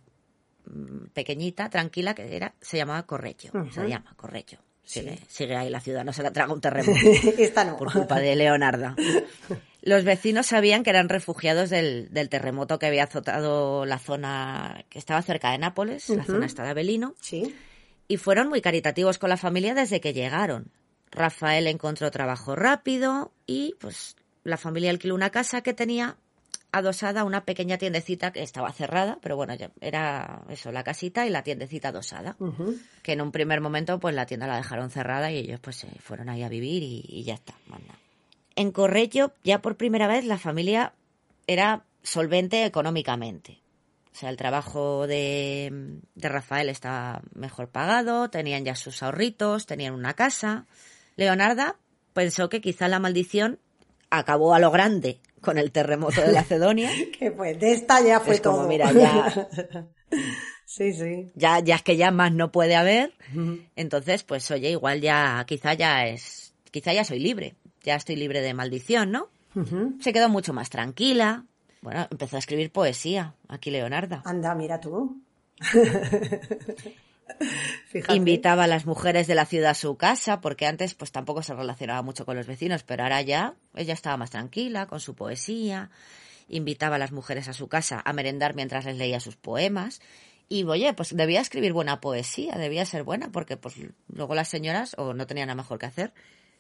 mm, pequeñita, tranquila, que era, se llamaba Correggio. Se llama Correggio. Sí. Sigue, ahí la ciudad, no se la traga un terremoto Esta no. por culpa de Leonarda. Los vecinos sabían que eran refugiados del, del terremoto que había azotado la zona que estaba cerca de Nápoles, la zona esta de Avelino, Sí. y fueron muy caritativos con la familia desde que llegaron. Rafael encontró trabajo rápido y pues la familia alquiló una casa que tenía adosada una pequeña tiendecita que estaba cerrada, pero bueno, ya era eso, la casita y la tiendecita adosada que en un primer momento pues la tienda la dejaron cerrada y ellos pues se fueron ahí a vivir y, y ya está. En Correggio ya por primera vez la familia era solvente económicamente. O sea, el trabajo de, de Rafael estaba mejor pagado, tenían ya sus ahorritos, tenían una casa. Leonarda pensó que quizá la maldición acabó a lo grande con el terremoto de Lacedonia. Que pues, de esta ya fue Es como, todo. mira, ya- sí, sí. ya, ya es que ya más no puede haber. Entonces, pues oye, igual ya, quizá ya es, quizá ya soy libre, ya estoy libre de maldición, ¿no? Se quedó mucho más tranquila. Bueno, empezó a escribir poesía, aquí Leonarda. Anda, mira tú. Invitaba a las mujeres de la ciudad a su casa, porque antes pues tampoco se relacionaba mucho con los vecinos, pero ahora ya ella estaba más tranquila con su poesía. Invitaba a las mujeres a su casa a merendar mientras les leía sus poemas. Y oye, pues debía escribir buena poesía, debía ser buena, porque pues luego las señoras o no tenían nada mejor que hacer,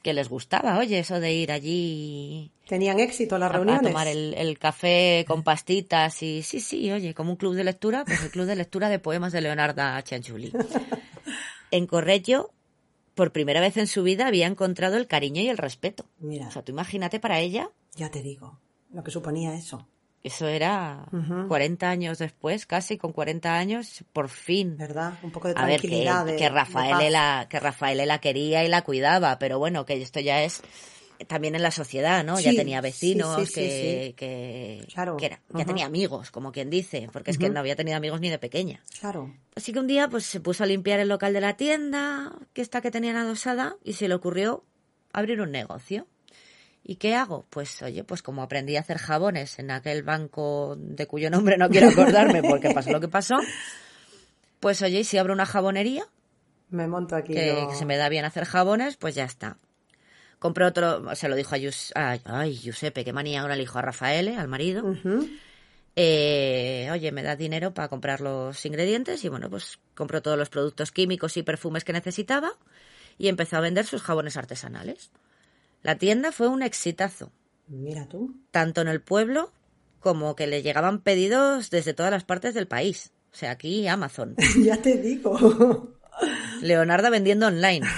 que les gustaba, oye, eso de ir allí Tenían éxito las a, a tomar el, el café con pastitas y sí, sí, oye, como un club de lectura, pues el club de lectura de poemas de Leonarda Cianciulli. En Correggio, por primera vez en su vida, había encontrado el cariño y el respeto. Mira, O sea, tú imagínate para ella, ya te digo lo que suponía eso. Eso era Ujú. 40 años después, casi con 40 años, por fin. ¿Verdad? Un poco de A ver, que, tranquilidad. de- que de Rafael la, que Rafael la quería y la cuidaba, pero bueno, que esto ya es también en la sociedad, ¿no? ya tenía vecinos, sí, sí, sí, que, que, Claro, que era- ya tenía amigos, como quien dice, porque es que no había tenido amigos ni de pequeña. Claro. Así que un día pues se puso a limpiar el local de la tienda, que esta que tenían adosada, y se le ocurrió abrir un negocio. ¿Y qué hago? Pues oye, pues como aprendí a hacer jabones en aquel banco de cuyo nombre no quiero acordarme porque pasó lo que pasó, pues oye, y si abro una jabonería, Me monto aquí. que, se me da bien hacer jabones, pues ya está. Compré otro, se lo dijo a Yus, ay, ay, Giuseppe, qué manía ahora le dijo a Rafael, al marido. Eh, oye, me da dinero para comprar los ingredientes y bueno, pues compró todos los productos químicos y perfumes que necesitaba y empezó a vender sus jabones artesanales. La tienda fue un exitazo, Mira tú. tanto en el pueblo como que le llegaban pedidos desde todas las partes del país. O sea, aquí Amazon. ya te digo. Leonarda vendiendo online.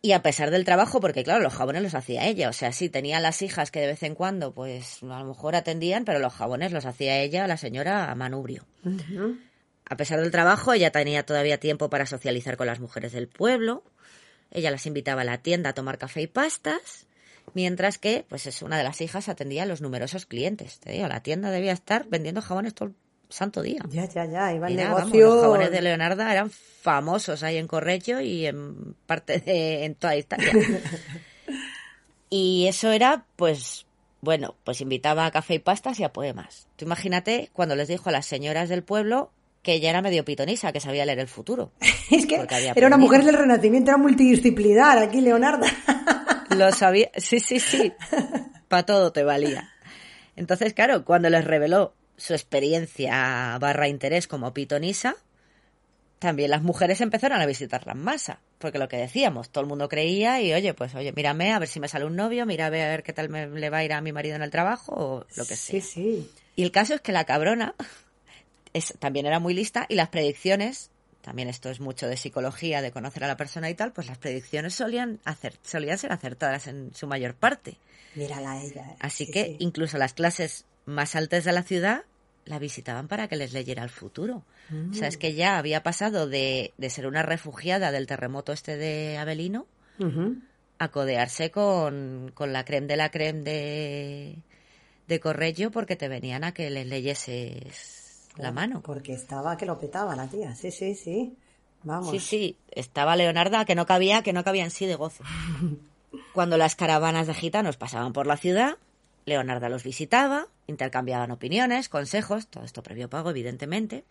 Y a pesar del trabajo, porque claro, los jabones los hacía ella. O sea, sí, tenía las hijas que de vez en cuando, pues a lo mejor atendían, pero los jabones los hacía ella, la señora Manubrio. Ujú. A pesar del trabajo, ella tenía todavía tiempo para socializar con las mujeres del pueblo. Ella las invitaba a la tienda a tomar café y pastas, mientras que, pues es una de las hijas atendía a los numerosos clientes. Te digo, la tienda debía estar vendiendo jabones todo el santo día. Ya, ya, ya. Iba el vamos, negocio. los jabones de Leonarda eran famosos ahí en Correggio y en parte de en toda Italia. y eso era, pues, bueno, pues invitaba a café y pastas y a poemas. Tú imagínate cuando les dijo a las señoras del pueblo que ella era medio pitonisa, que sabía leer el futuro. Es que era una mujer del Renacimiento, era multidisciplinar aquí, Leonarda. Lo sabía, sí, sí, sí. Para todo te valía. Entonces, claro, cuando les reveló su experiencia barra interés como pitonisa, también las mujeres empezaron a visitarla en masa. Porque lo que decíamos, todo el mundo creía y, oye, pues, oye, mírame a ver si me sale un novio, mírame a ver qué tal me, le va a ir a mi marido en el trabajo o lo que sea. Sí, sí. Y el caso es que la cabrona es, también era muy lista y las predicciones, también esto es mucho de psicología, de conocer a la persona y tal, pues las predicciones solían, hacer, solían ser acertadas en su mayor parte. Mírala ella. eh. Así Sí, que sí. incluso las clases más altas de la ciudad la visitaban para que les leyera el futuro. O sea, es que ya había pasado de, de ser una refugiada del terremoto este de Avelino a codearse con, con la creme de la creme de, de Corrello porque te venían a que les leyeses la mano. Porque estaba que lo petaba la tía. Sí, sí, sí. Vamos. Sí, sí, estaba Leonarda que no cabía, que no cabía en sí de gozo. Cuando las caravanas de gitanos pasaban por la ciudad, Leonarda los visitaba, intercambiaban opiniones, consejos, todo esto previo pago, evidentemente.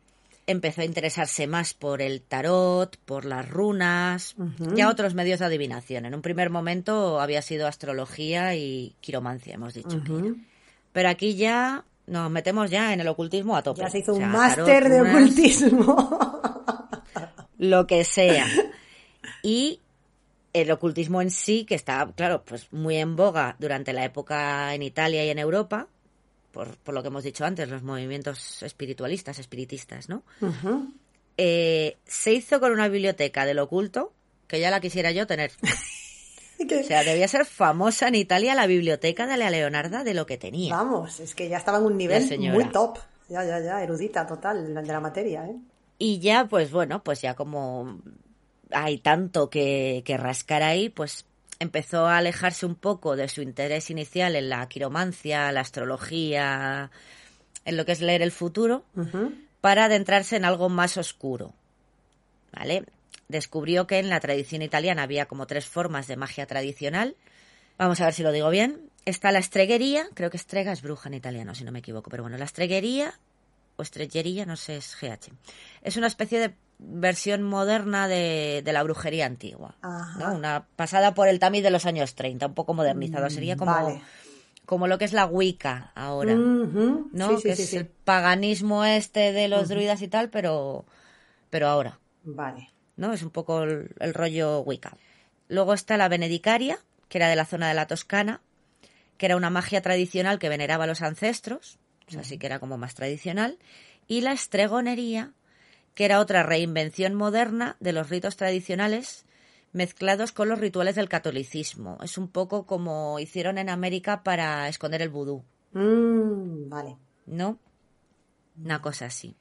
Empezó a interesarse más por el tarot, por las runas, ya otros medios de adivinación. En un primer momento había sido astrología y quiromancia, hemos dicho. era. Pero aquí ya nos metemos ya en el ocultismo a tope. Ya se hizo O un máster de ocultismo. lo que sea. Y el ocultismo en sí, que está, claro, pues muy en boga durante la época en Italia y en Europa, por, por lo que hemos dicho antes, los movimientos espiritualistas, espiritistas, ¿no? Eh, se hizo con una biblioteca del oculto que ya la quisiera yo tener. Que- O sea, debía ser famosa en Italia la biblioteca de la Leonarda de lo que tenía. Vamos, es que ya estaba en un nivel muy top. Ya, ya, ya, erudita total de la materia, ¿eh? Y ya, pues bueno, pues ya como hay tanto que, que rascar ahí, pues empezó a alejarse un poco de su interés inicial en la quiromancia, la astrología, en lo que es leer el futuro, para adentrarse en algo más oscuro. ¿Vale? Descubrió que en la tradición italiana había como tres formas de magia tradicional. Vamos a ver si lo digo bien. Está la estreguería, creo que estrega es bruja en italiano, si no me equivoco, pero bueno, la estreguería o estrellería, no sé, es GH. Es una especie de versión moderna de, de la brujería antigua. ¿no? Una pasada por el tamiz de los años 30, un poco modernizado. Sería como, vale. como lo que es la Wicca ahora. ¿no? Sí, sí, que sí, es el paganismo este de los druidas y tal, pero, pero ahora, Vale. ¿No? Es un poco el, el rollo Wicca. Luego está la benedicaria, que era de la zona de la Toscana, que era una magia tradicional que veneraba a los ancestros, o sea, sí que era como más tradicional, y la estregonería, que era otra reinvención moderna de los ritos tradicionales mezclados con los rituales del catolicismo. Es un poco como hicieron en América para esconder el vudú. Mm, vale. ¿no? Una cosa así.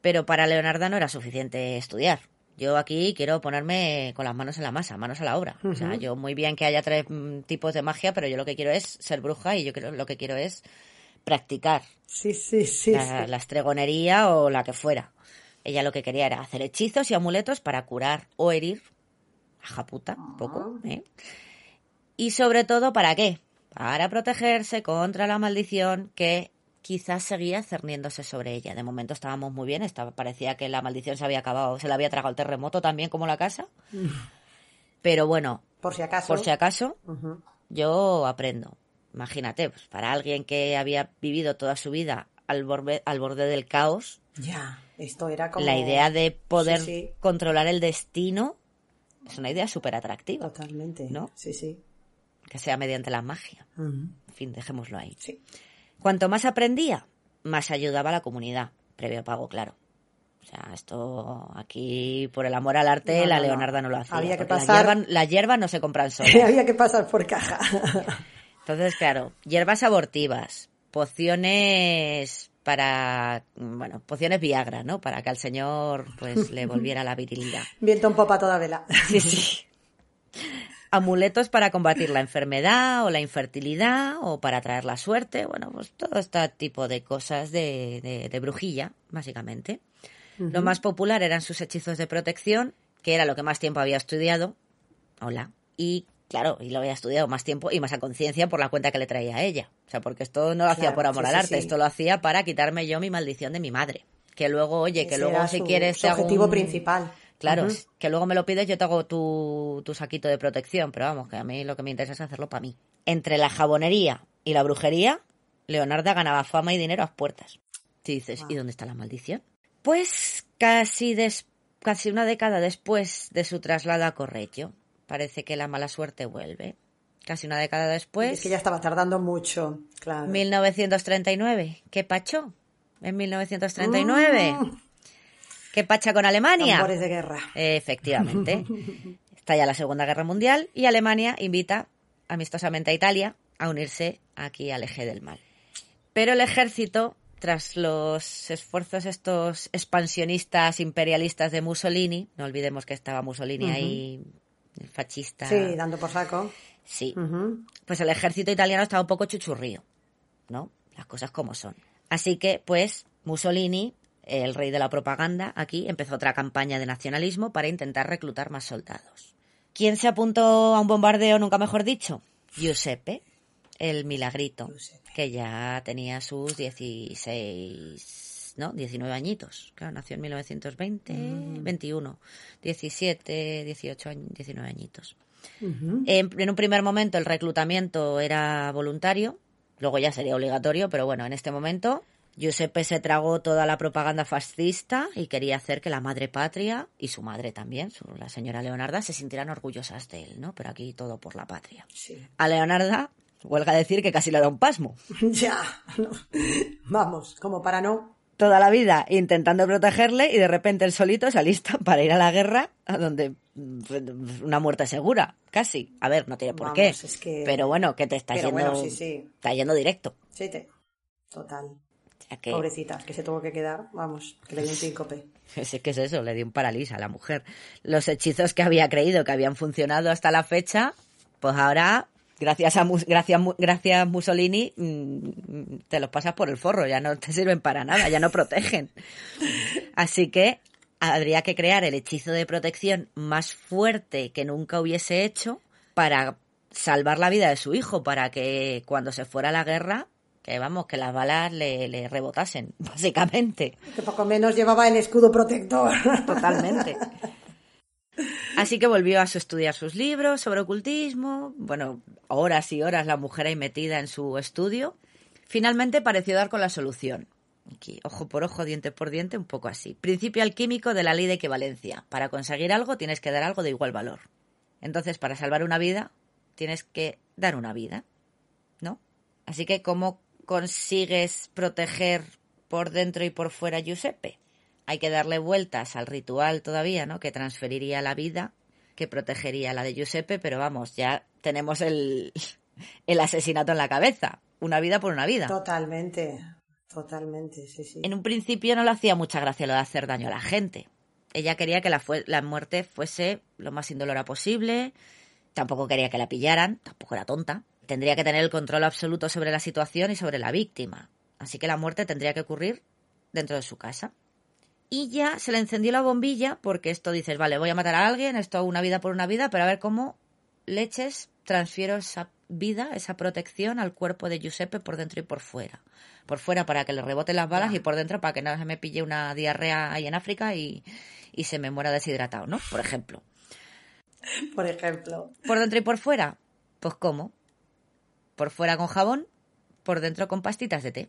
Pero para Leonarda no era suficiente estudiar. Yo aquí quiero ponerme con las manos en la masa, manos a la obra. O sea, yo muy bien que haya tres mm, tipos de magia, pero yo lo que quiero es ser bruja y yo creo, lo que quiero es practicar Sí, sí, sí. la, sí. la estregonería o la que fuera. Ella lo que quería era hacer hechizos y amuletos para curar o herir a japuta, un poco, ¿eh? Y sobre todo, ¿para qué? Para protegerse contra la maldición que quizás seguía cerniéndose sobre ella. De momento estábamos muy bien, estaba, parecía que la maldición se había acabado, se la había tragado el terremoto también como la casa. Pero bueno, Por si acaso. por si acaso, yo aprendo. Imagínate, pues para alguien que había vivido toda su vida al borde, al borde del caos, Ya, esto era como... la idea de poder Sí, sí, controlar el destino es una idea súper atractiva, totalmente. ¿no? Sí, sí. que sea mediante la magia. En fin, dejémoslo ahí. Sí. Cuanto más aprendía, más ayudaba a la comunidad, previo pago, claro. O sea, esto aquí, por el amor al arte, No, la no. Leonarda no lo hacía. Había que pasar- La hierba, la hierba no se compran solas. Había que pasar por caja. Entonces, claro, hierbas abortivas, pociones para, bueno, pociones Viagra, ¿no? Para que al señor, pues, le volviera la virilidad. Viento en popa toda vela. Sí, sí. Amuletos para combatir la enfermedad o la infertilidad o para traer la suerte. Bueno, pues todo este tipo de cosas de, de- de brujilla, básicamente. Lo más popular eran sus hechizos de protección, que era lo que más tiempo había estudiado. Hola. Y claro, y lo había estudiado más tiempo y más a conciencia por la cuenta que le traía a ella. O sea, porque esto no lo hacía por amor sí, al arte, sí. esto lo hacía para quitarme yo mi maldición de mi madre. Que luego, oye, que Ese luego era si su- quieres su hago objetivo un- principal. Claro, que luego me lo pides, yo te hago tu, tu saquito de protección, pero vamos, que a mí lo que me interesa es hacerlo para mí. Entre la jabonería y la brujería, Leonarda ganaba fama y dinero a puertas. Si dices, Wow. ¿y dónde está la maldición? Pues casi, des- casi una década después de su traslado a Correggio, parece que la mala suerte vuelve. Casi una década después, es que ya estaba tardando mucho, claro. 1939, ¿qué pachó? En 1939, Mm, ¿qué pacha con Alemania? tambores de guerra. Efectivamente. Estalla la Segunda Guerra Mundial y Alemania invita amistosamente a Italia a unirse aquí al eje del mal. Pero el ejército, tras los esfuerzos estos expansionistas imperialistas de Mussolini, no olvidemos que estaba Mussolini ahí, el fascista. Sí, dando por saco. Sí. Pues el ejército italiano estaba un poco chuchurrío, ¿no? Las cosas como son. Así que, pues, Mussolini, el rey de la propaganda, aquí empezó otra campaña de nacionalismo para intentar reclutar más soldados. ¿Quién se apuntó a un bombardeo, nunca mejor dicho? Giuseppe, el milagrito, Giuseppe. que ya tenía sus 16, ¿no? 19 añitos. Claro, nació en 1920, 21, 17, 18, años, 19 añitos. En un primer momento el reclutamiento era voluntario, luego ya sería obligatorio, pero bueno, en este momento Giuseppe se tragó toda la propaganda fascista y quería hacer que la madre patria y su madre también, su- la señora Leonarda, se sintieran orgullosas de él, ¿no? Pero aquí todo por la patria. Sí. A Leonarda, huelga decir que casi le da un pasmo. ya. no. Vamos, como para no. Toda la vida intentando protegerle y de repente él solito se alista para ir a la guerra a donde mm, una muerte segura, casi. A ver, no tiene por Vamos, qué. es que- Pero bueno, que te está Pero yendo, bueno, sí, sí. está yendo directo. Sí, te. Total. Sea que, Pobrecita, que se tuvo que quedar. Vamos, que le dio un síncope. es que es eso, le dio un paralís a la mujer. Los hechizos que había creído que habían funcionado hasta la fecha, pues ahora, gracias a Mus- gracias, gracias Mussolini, mm, te los pasas por el forro, ya no te sirven para nada, ya no protegen. Así que habría que crear el hechizo de protección más fuerte que nunca hubiese hecho para salvar la vida de su hijo, para que cuando se fuera a la guerra, que vamos, que las balas le, le rebotasen, básicamente. Que poco menos llevaba el escudo protector. Totalmente. Así que volvió a estudiar sus libros sobre ocultismo, bueno, horas y horas la mujer ahí metida en su estudio. Finalmente pareció dar con la solución. Aquí, ojo por ojo, diente por diente, un poco así. Principio alquímico de la ley de equivalencia. Para conseguir algo tienes que dar algo de igual valor. Entonces, para salvar una vida, tienes que dar una vida, ¿no? Así que, ¿cómo consigues proteger por dentro y por fuera a Giuseppe? Hay que darle vueltas al ritual todavía, ¿no? Que transferiría la vida, que protegería la de Giuseppe, pero vamos, ya tenemos el, el asesinato en la cabeza. Una vida por una vida. Totalmente. Totalmente, sí, sí. En un principio no le hacía mucha gracia lo de hacer daño a la gente. Ella quería que la, fue- la muerte fuese lo más indolora posible, tampoco quería que la pillaran, tampoco era tonta. Tendría que tener el control absoluto sobre la situación y sobre la víctima. Así que la muerte tendría que ocurrir dentro de su casa. Y ya se le encendió la bombilla porque esto dices, vale, voy a matar a alguien, esto una vida por una vida, pero a ver cómo leches transfiero esa vida, esa protección al cuerpo de Giuseppe por dentro y por fuera. Por fuera para que le reboten las balas y por dentro para que no se me pille una diarrea ahí en África y, y se me muera deshidratado, ¿no? Por ejemplo. Por ejemplo. Por dentro y por fuera, pues ¿cómo? Por fuera con jabón, por dentro con pastitas de té.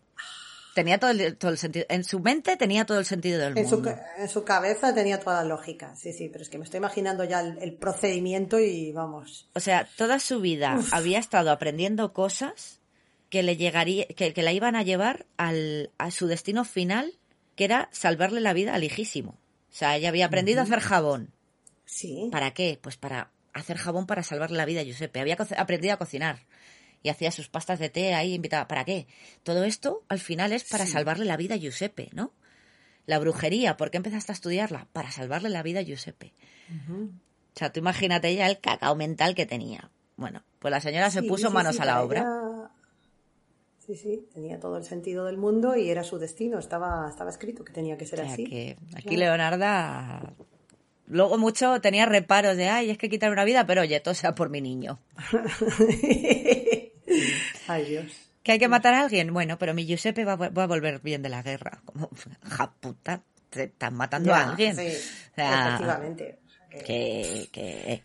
Tenía todo el, todo el sentido. En su mente tenía todo el sentido del En su, mundo. ca- en su cabeza tenía toda la lógica, sí, sí, pero es que me estoy imaginando ya el, el procedimiento y vamos. O sea, toda su vida había estado aprendiendo cosas que le llegaría, que, que la iban a llevar al, a su destino final, que era salvarle la vida al hijísimo. O sea, ella había aprendido a hacer jabón. Sí. ¿Para qué? Pues para hacer jabón para salvarle la vida a Giuseppe. Había aprendido a cocinar y hacía sus pastas de té ahí invitaba. ¿Para qué? Todo esto al final es para salvarle la vida a Giuseppe, ¿no? La brujería, ¿por qué empezaste a estudiarla? Para salvarle la vida a Giuseppe. O sea, tú imagínate ya el cacao mental que tenía. Bueno, pues la señora se puso sí, manos a la obra. ella- Sí, sí, tenía todo el sentido del mundo y era su destino, estaba, estaba escrito que tenía que ser O sea, así. que aquí Claro. Leonarda luego mucho tenía reparos de, ay, es que quitar una vida, pero oye, todo sea por mi niño. Ay, Dios. ¿Que hay que matar a alguien? Bueno, pero mi Giuseppe va, a va a volver bien de la guerra. Como, ja puta, te estás matando Ya, a alguien. sí, O sea, efectivamente. Que, que-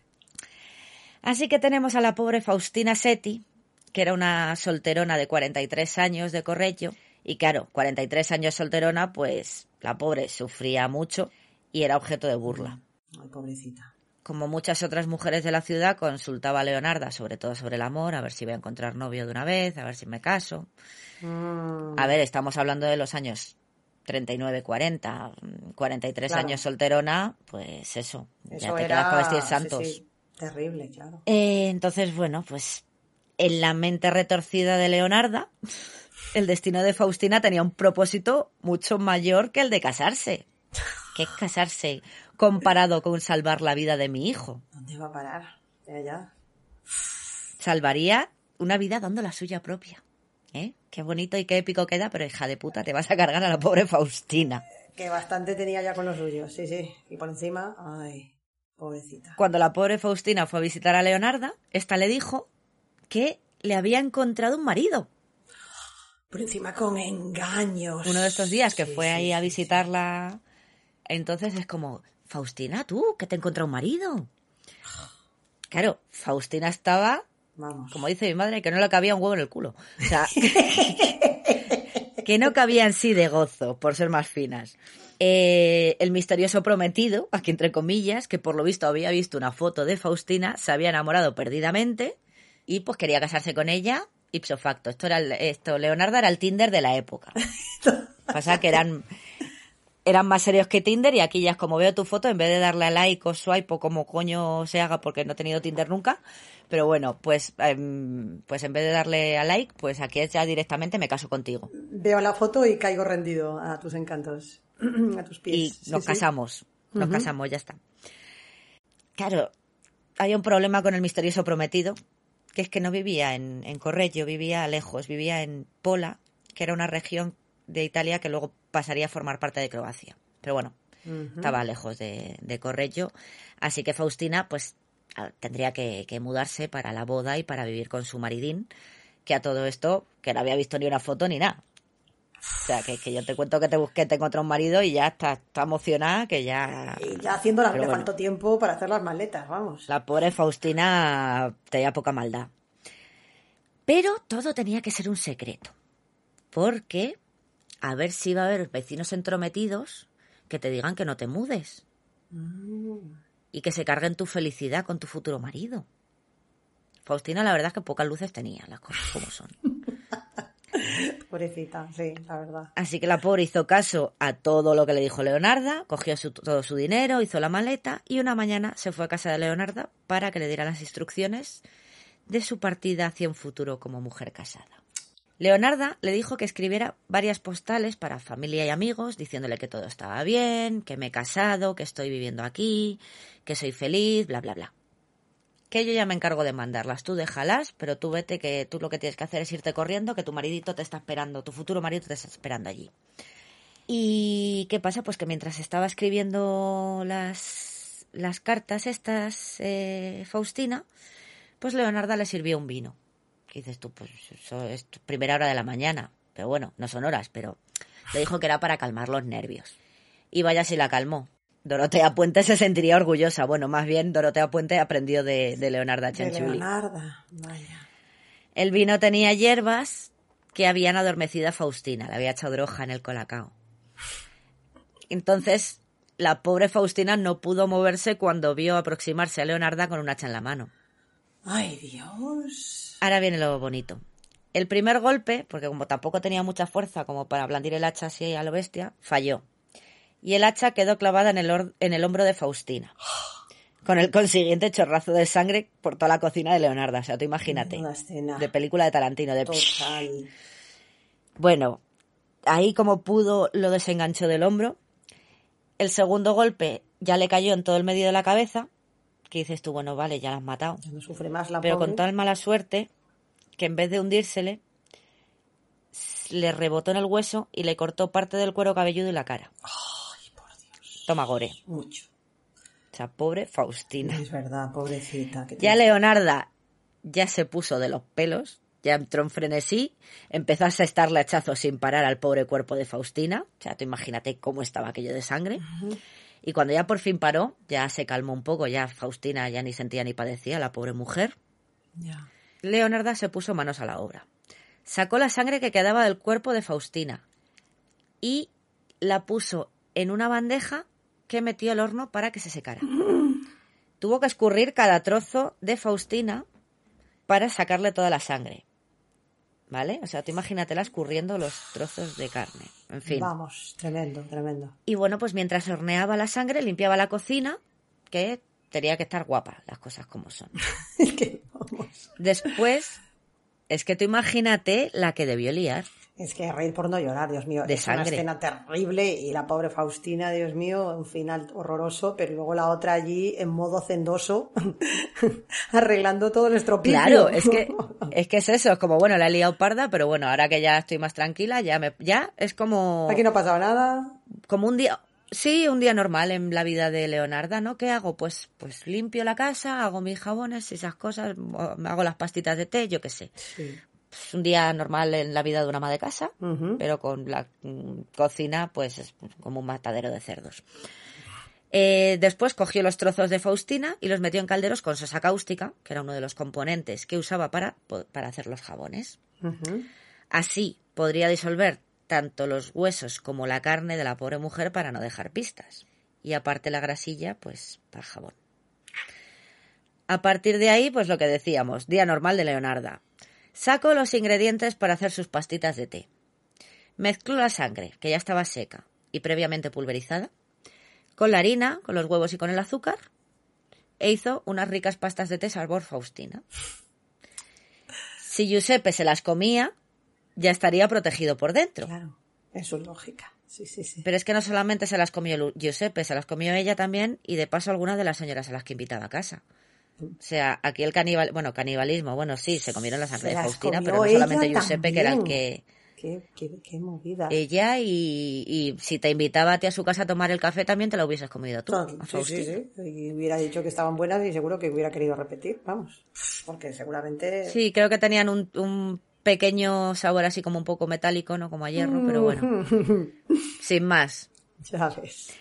Así que tenemos a la pobre Faustina Setti, que era una solterona de 43 años de Correggio. Y claro, 43 años solterona, pues la pobre sufría mucho y era objeto de burla. Ay, pobrecita. Como muchas otras mujeres de la ciudad, consultaba a Leonarda, sobre todo sobre el amor, a ver si voy a encontrar novio de una vez, a ver si me caso. Mm, A ver, estamos hablando de los años 39, 40, 43 Claro. años solterona, pues eso, ya te era... quedas para vestir sí, santos. sí, terrible, claro. Eh, entonces, bueno, pues en la mente retorcida de Leonarda, el destino de Faustina tenía un propósito mucho mayor que el de casarse. ¿Qué es casarse comparado con salvar la vida de mi hijo? ¿Dónde va a parar? Ya, ya. Salvaría una vida dando la suya propia. ¿Eh? Qué bonito y qué épico queda, pero hija de puta, te vas a cargar a la pobre Faustina. Que bastante tenía ya con los suyos, sí, sí. Y por encima, ay, pobrecita. Cuando la pobre Faustina fue a visitar a Leonarda, esta le dijo que le había encontrado un marido. Por encima con engaños. uno de estos días que Sí, fue sí, ahí a visitarla. Entonces es como, Faustina, tú, que te encontrado un marido. Claro, Faustina estaba. Vamos. como dice mi madre, que no le cabía un huevo en el culo. O sea, que no cabía en sí de gozo, por ser más finas. Eh, el misterioso prometido, aquí entre comillas, que por lo visto había visto una foto de Faustina, se había enamorado perdidamente y pues quería casarse con ella ipso facto. Esto era el- esto, Leonardo era el Tinder de la época. Pasa que eran eran más serios que Tinder y aquí ya es como veo tu foto, en vez de darle a like o swipe o como coño se haga porque no he tenido Tinder nunca, pero bueno, pues em, pues en vez de darle a like, pues aquí ya directamente me caso contigo Veo la foto y caigo rendido a tus encantos, a tus pies. y nos sí. casamos, nos casamos, ya está. Claro, hay un problema con el misterioso prometido, que es que no vivía en, en Correggio, vivía lejos, vivía en Pola, que era una región de Italia que luego pasaría a formar parte de Croacia. Pero bueno, estaba lejos de, de Correggio, así que Faustina pues tendría que, que mudarse para la boda y para vivir con su maridín, que a todo esto, que no había visto ni una foto ni nada. O sea, que, que yo te cuento que te busqué, te encontré un marido y ya está, está emocionada, que ya... Y ya haciéndola, Pero le bueno. faltó tiempo para hacer las maletas, vamos. La pobre Faustina tenía poca maldad. Pero todo tenía que ser un secreto. Porque a ver si va a haber vecinos entrometidos que te digan que no te mudes. Y que se carguen tu felicidad con tu futuro marido. Faustina, la verdad es que pocas luces tenía, las cosas como son. Pobrecita, sí, la verdad. Así que la pobre hizo caso a todo lo que le dijo Leonarda, cogió su- todo su dinero, hizo la maleta y una mañana se fue a casa de Leonarda para que le diera las instrucciones de su partida hacia un futuro como mujer casada. Leonarda le dijo que escribiera varias postales para familia y amigos, diciéndole que todo estaba bien, que me he casado, que estoy viviendo aquí, que soy feliz, bla, bla, bla. Que yo ya me encargo de mandarlas, tú déjalas, pero tú vete que tú lo que tienes que hacer es irte corriendo, que tu maridito te está esperando, tu futuro marido te está esperando allí. ¿Y qué pasa? Pues que mientras estaba escribiendo las, las cartas estas, eh, Faustina, pues Leonarda le sirvió un vino. Que dices tú, pues eso es tu primera hora de la mañana. Pero bueno, no son horas, pero le dijo que era para calmar los nervios. Y vaya si la calmó. Dorotea Puente se sentiría orgullosa. Bueno, más bien Dorotea Puente aprendió de, de Leonarda De Chanchuli. Leonarda, vaya. El vino tenía hierbas que habían adormecido a Faustina, le había echado droga en el colacao. Entonces, la pobre Faustina no pudo moverse cuando vio aproximarse a Leonarda con un hacha en la mano. Ay, Dios. Ahora viene lo bonito. El primer golpe, porque como tampoco tenía mucha fuerza como para blandir el hacha así a lo bestia, falló. Y el hacha quedó clavada en el, en el hombro de Faustina. Con el consiguiente chorrazo de sangre por toda la cocina de Leonarda. O sea, tú imagínate. Una escena De película de Tarantino, de total. Bueno, ahí como pudo lo desenganchó del hombro. El segundo golpe ya le cayó en todo el medio de la cabeza. Que dices tú, bueno, vale, ya la has matado. No sufre más la Pero pobre. con tal mala suerte que en vez de hundírsele, le rebotó en el hueso y le cortó parte del cuero cabelludo y la cara. Ay, por Dios. Toma gore. Mucho. O sea, pobre Faustina. Es verdad, pobrecita. que Ya te- Leonarda ya se puso de los pelos ya entró en frenesí, empezó a asestarle hachazos sin parar al pobre cuerpo de Faustina. O sea, tú imagínate cómo estaba aquello de sangre. Y cuando ya por fin paró, ya se calmó un poco, ya Faustina ya ni sentía ni padecía, la pobre mujer. Ya. Leonarda se puso manos a la obra. Sacó la sangre que quedaba del cuerpo de Faustina y la puso en una bandeja que metió al horno para que se secara. Tuvo que escurrir cada trozo de Faustina para sacarle toda la sangre. ¿Vale? O sea, tú imagínatela escurriendo los trozos de carne. En fin. Vamos, tremendo, tremendo. Y bueno, pues mientras horneaba la sangre, limpiaba la cocina, que tenía que estar guapa, las cosas como son. Después, es que tú imagínate la que debió liar. Es que reír por no llorar, Dios mío. De es sangre. una escena terrible y la pobre Faustina, Dios mío, un final horroroso, pero luego la otra allí en modo cendoso, arreglando todo el estropicio. Claro, es que, es que es eso, es como, bueno, la he liado parda, pero bueno, ahora que ya estoy más tranquila, ya me, ya es como, Aquí no ha pasado nada. como un día, sí, un día normal en la vida de Leonarda, ¿no? ¿Qué hago? Pues, pues limpio la casa, hago mis jabones y esas cosas, hago las pastitas de té, yo qué sé. Sí. Es un día normal en la vida de una ama de casa, pero con la mm, cocina, pues es como un matadero de cerdos. Eh, después cogió los trozos de Faustina y los metió en calderos con sosa cáustica, que era uno de los componentes que usaba para, para hacer los jabones. Así podría disolver tanto los huesos como la carne de la pobre mujer para no dejar pistas. Y aparte la grasilla, pues para jabón. A partir de ahí, pues lo que decíamos, día normal de Leonarda. Sacó los ingredientes para hacer sus pastitas de té. Mezcló la sangre, que ya estaba seca y previamente pulverizada, con la harina, con los huevos y con el azúcar, e hizo unas ricas pastas de té sabor Faustina. Si Giuseppe se las comía, ya estaría protegido por dentro. Claro, es su lógica. Sí, sí, sí. Pero es que no solamente se las comió Giuseppe, se las comió ella también y de paso algunas de las señoras a las que invitaba a casa. O sea, aquí el caníbal, bueno, canibalismo, bueno, sí, se comieron la sangre Se de Faustina, pero no solamente Giuseppe, que era el también. que Qué, qué, qué movida. ella y, y si te invitaba a ti a su casa a tomar el café también te lo hubieses comido tú. A sí, sí, sí. Y hubiera dicho que estaban buenas y seguro que hubiera querido repetir, vamos. Porque seguramente... Sí, creo que tenían un, un pequeño sabor así como un poco metálico, ¿no? Como a hierro, pero bueno, sin más. Ya ves.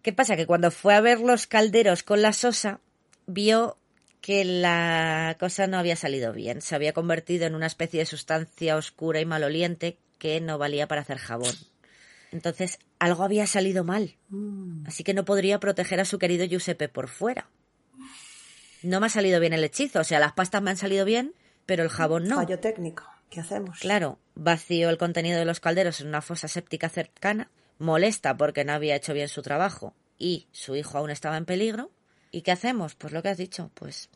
¿Qué pasa? Que cuando fue a ver los calderos con la sosa, vio que la cosa no había salido bien. Se había convertido en una especie de sustancia oscura y maloliente que no valía para hacer jabón. Entonces, algo había salido mal. Así que no podría proteger a su querido Giuseppe por fuera. No me ha salido bien el hechizo. O sea, las pastas me han salido bien, pero el jabón no. Fallo técnico. ¿Qué hacemos? Claro, vació el contenido de los calderos en una fosa séptica cercana, molesta porque no había hecho bien su trabajo y su hijo aún estaba en peligro. ¿Y qué hacemos? Pues lo que has dicho, pues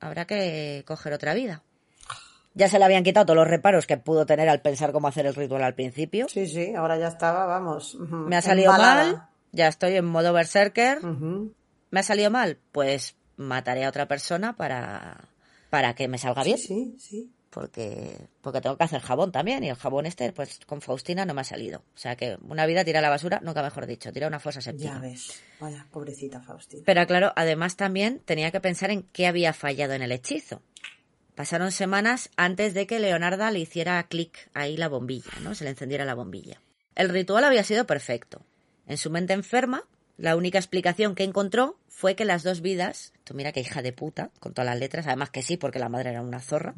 habrá que coger otra vida. Ya se le habían quitado todos los reparos que pudo tener al pensar cómo hacer el ritual al principio. Sí, sí, ahora ya estaba, vamos. Me ha salido embalada. mal, ya estoy en modo berserker. ¿Me ha salido mal? Pues mataré a otra persona para, para que me salga bien. Sí, sí, sí. Porque porque tengo que hacer jabón también y el jabón este pues con Faustina no me ha salido. O sea que una vida tira a la basura nunca mejor dicho tira una fosa Ya séptica ves. Vaya, pobrecita Faustina. pero claro además también tenía que pensar en qué había fallado en el hechizo. Pasaron semanas antes de que Leonarda le hiciera clic ahí la bombilla no se le encendiera la bombilla. El ritual había sido perfecto. En su mente enferma la única explicación que encontró fue que las dos vidas, tú mira qué hija de puta, con todas las letras, además que sí, porque la madre era una zorra,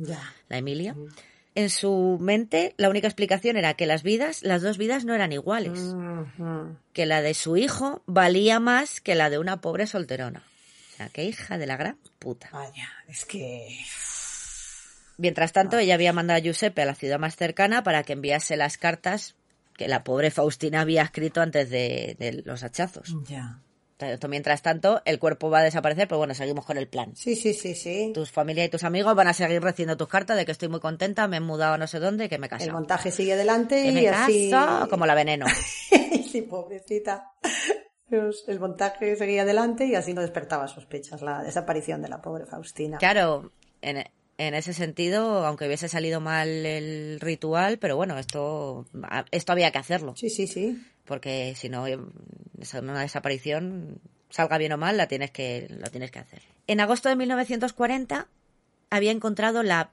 la Emilia. En su mente, la única explicación era que las vidas, las dos vidas no eran iguales. Que la de su hijo valía más que la de una pobre solterona. O sea, qué hija de la gran puta. Vaya, es que. Mientras tanto, ella había mandado a Giuseppe a la ciudad más cercana para que enviase las cartas que la pobre Faustina había escrito antes de, de los hachazos. Ya. Entonces, Mientras tanto, el cuerpo va a desaparecer, pero bueno, seguimos con el plan. Sí, sí, sí, sí. Tus familia y tus amigos van a seguir recibiendo tus cartas de que estoy muy contenta, me he mudado a no sé dónde, que me he El montaje sigue adelante Que y me así. caso como la veneno. sí, pobrecita. El montaje seguía adelante y así no despertaba sospechas la desaparición de la pobre Faustina. Claro, en, en ese sentido, aunque hubiese salido mal el ritual, pero bueno, esto, esto había que hacerlo. Sí, sí, sí. Porque si no, eh, esa- una desaparición, salga bien o mal, la tienes que, lo tienes que hacer. En agosto de 1940 había encontrado la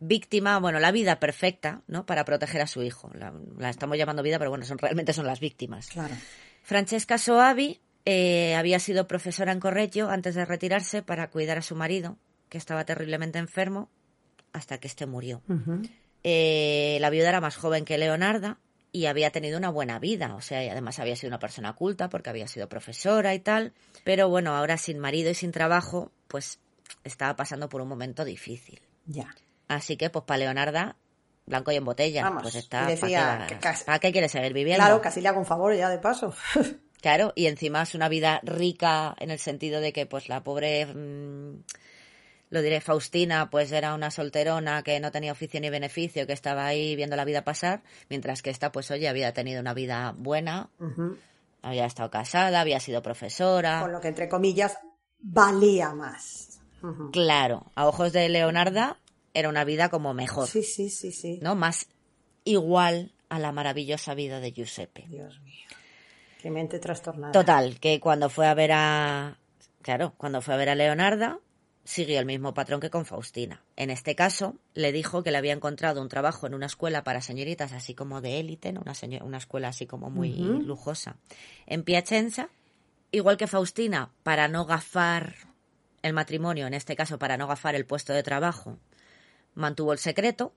víctima, bueno, la vida perfecta, ¿no? Para proteger a su hijo. La, la estamos llamando vida, pero bueno, son realmente son las víctimas. Claro. Francesca Soavi eh, había sido profesora en Correggio antes de retirarse para cuidar a su marido, que estaba terriblemente enfermo, hasta que este murió. Eh, la viuda era más joven que Leonarda y había tenido una buena vida, o sea, y además había sido una persona culta porque había sido profesora y tal, pero bueno, ahora sin marido y sin trabajo, pues estaba pasando por un momento difícil. Ya. Así que, pues para Leonarda, blanco y en botella, Vamos, pues está, ¿para qué, casi- ¿para qué quiere seguir viviendo? Claro, casi le hago un favor ya de paso. Claro, y encima es una vida rica en el sentido de que pues la pobre, mm, lo diré, Faustina, pues era una solterona que no tenía oficio ni beneficio, que estaba ahí viendo la vida pasar, mientras que esta, pues oye, había tenido una vida buena, había estado casada, había sido profesora. Con lo que, entre comillas, valía más. Claro, a ojos de Leonarda era una vida como mejor, Sí, sí, sí, sí. ¿no? Más igual a la maravillosa vida de Giuseppe. Dios mío. Qué mente trastornada. Total, que cuando fue a ver a. Claro, cuando fue a ver a Leonarda, siguió el mismo patrón que con Faustina. En este caso, le dijo que le había encontrado un trabajo en una escuela para señoritas así como de élite, ¿no? una, escuela así como muy lujosa, en Piacenza. Igual que Faustina, para no gafar el matrimonio, en este caso para no gafar el puesto de trabajo, mantuvo el secreto,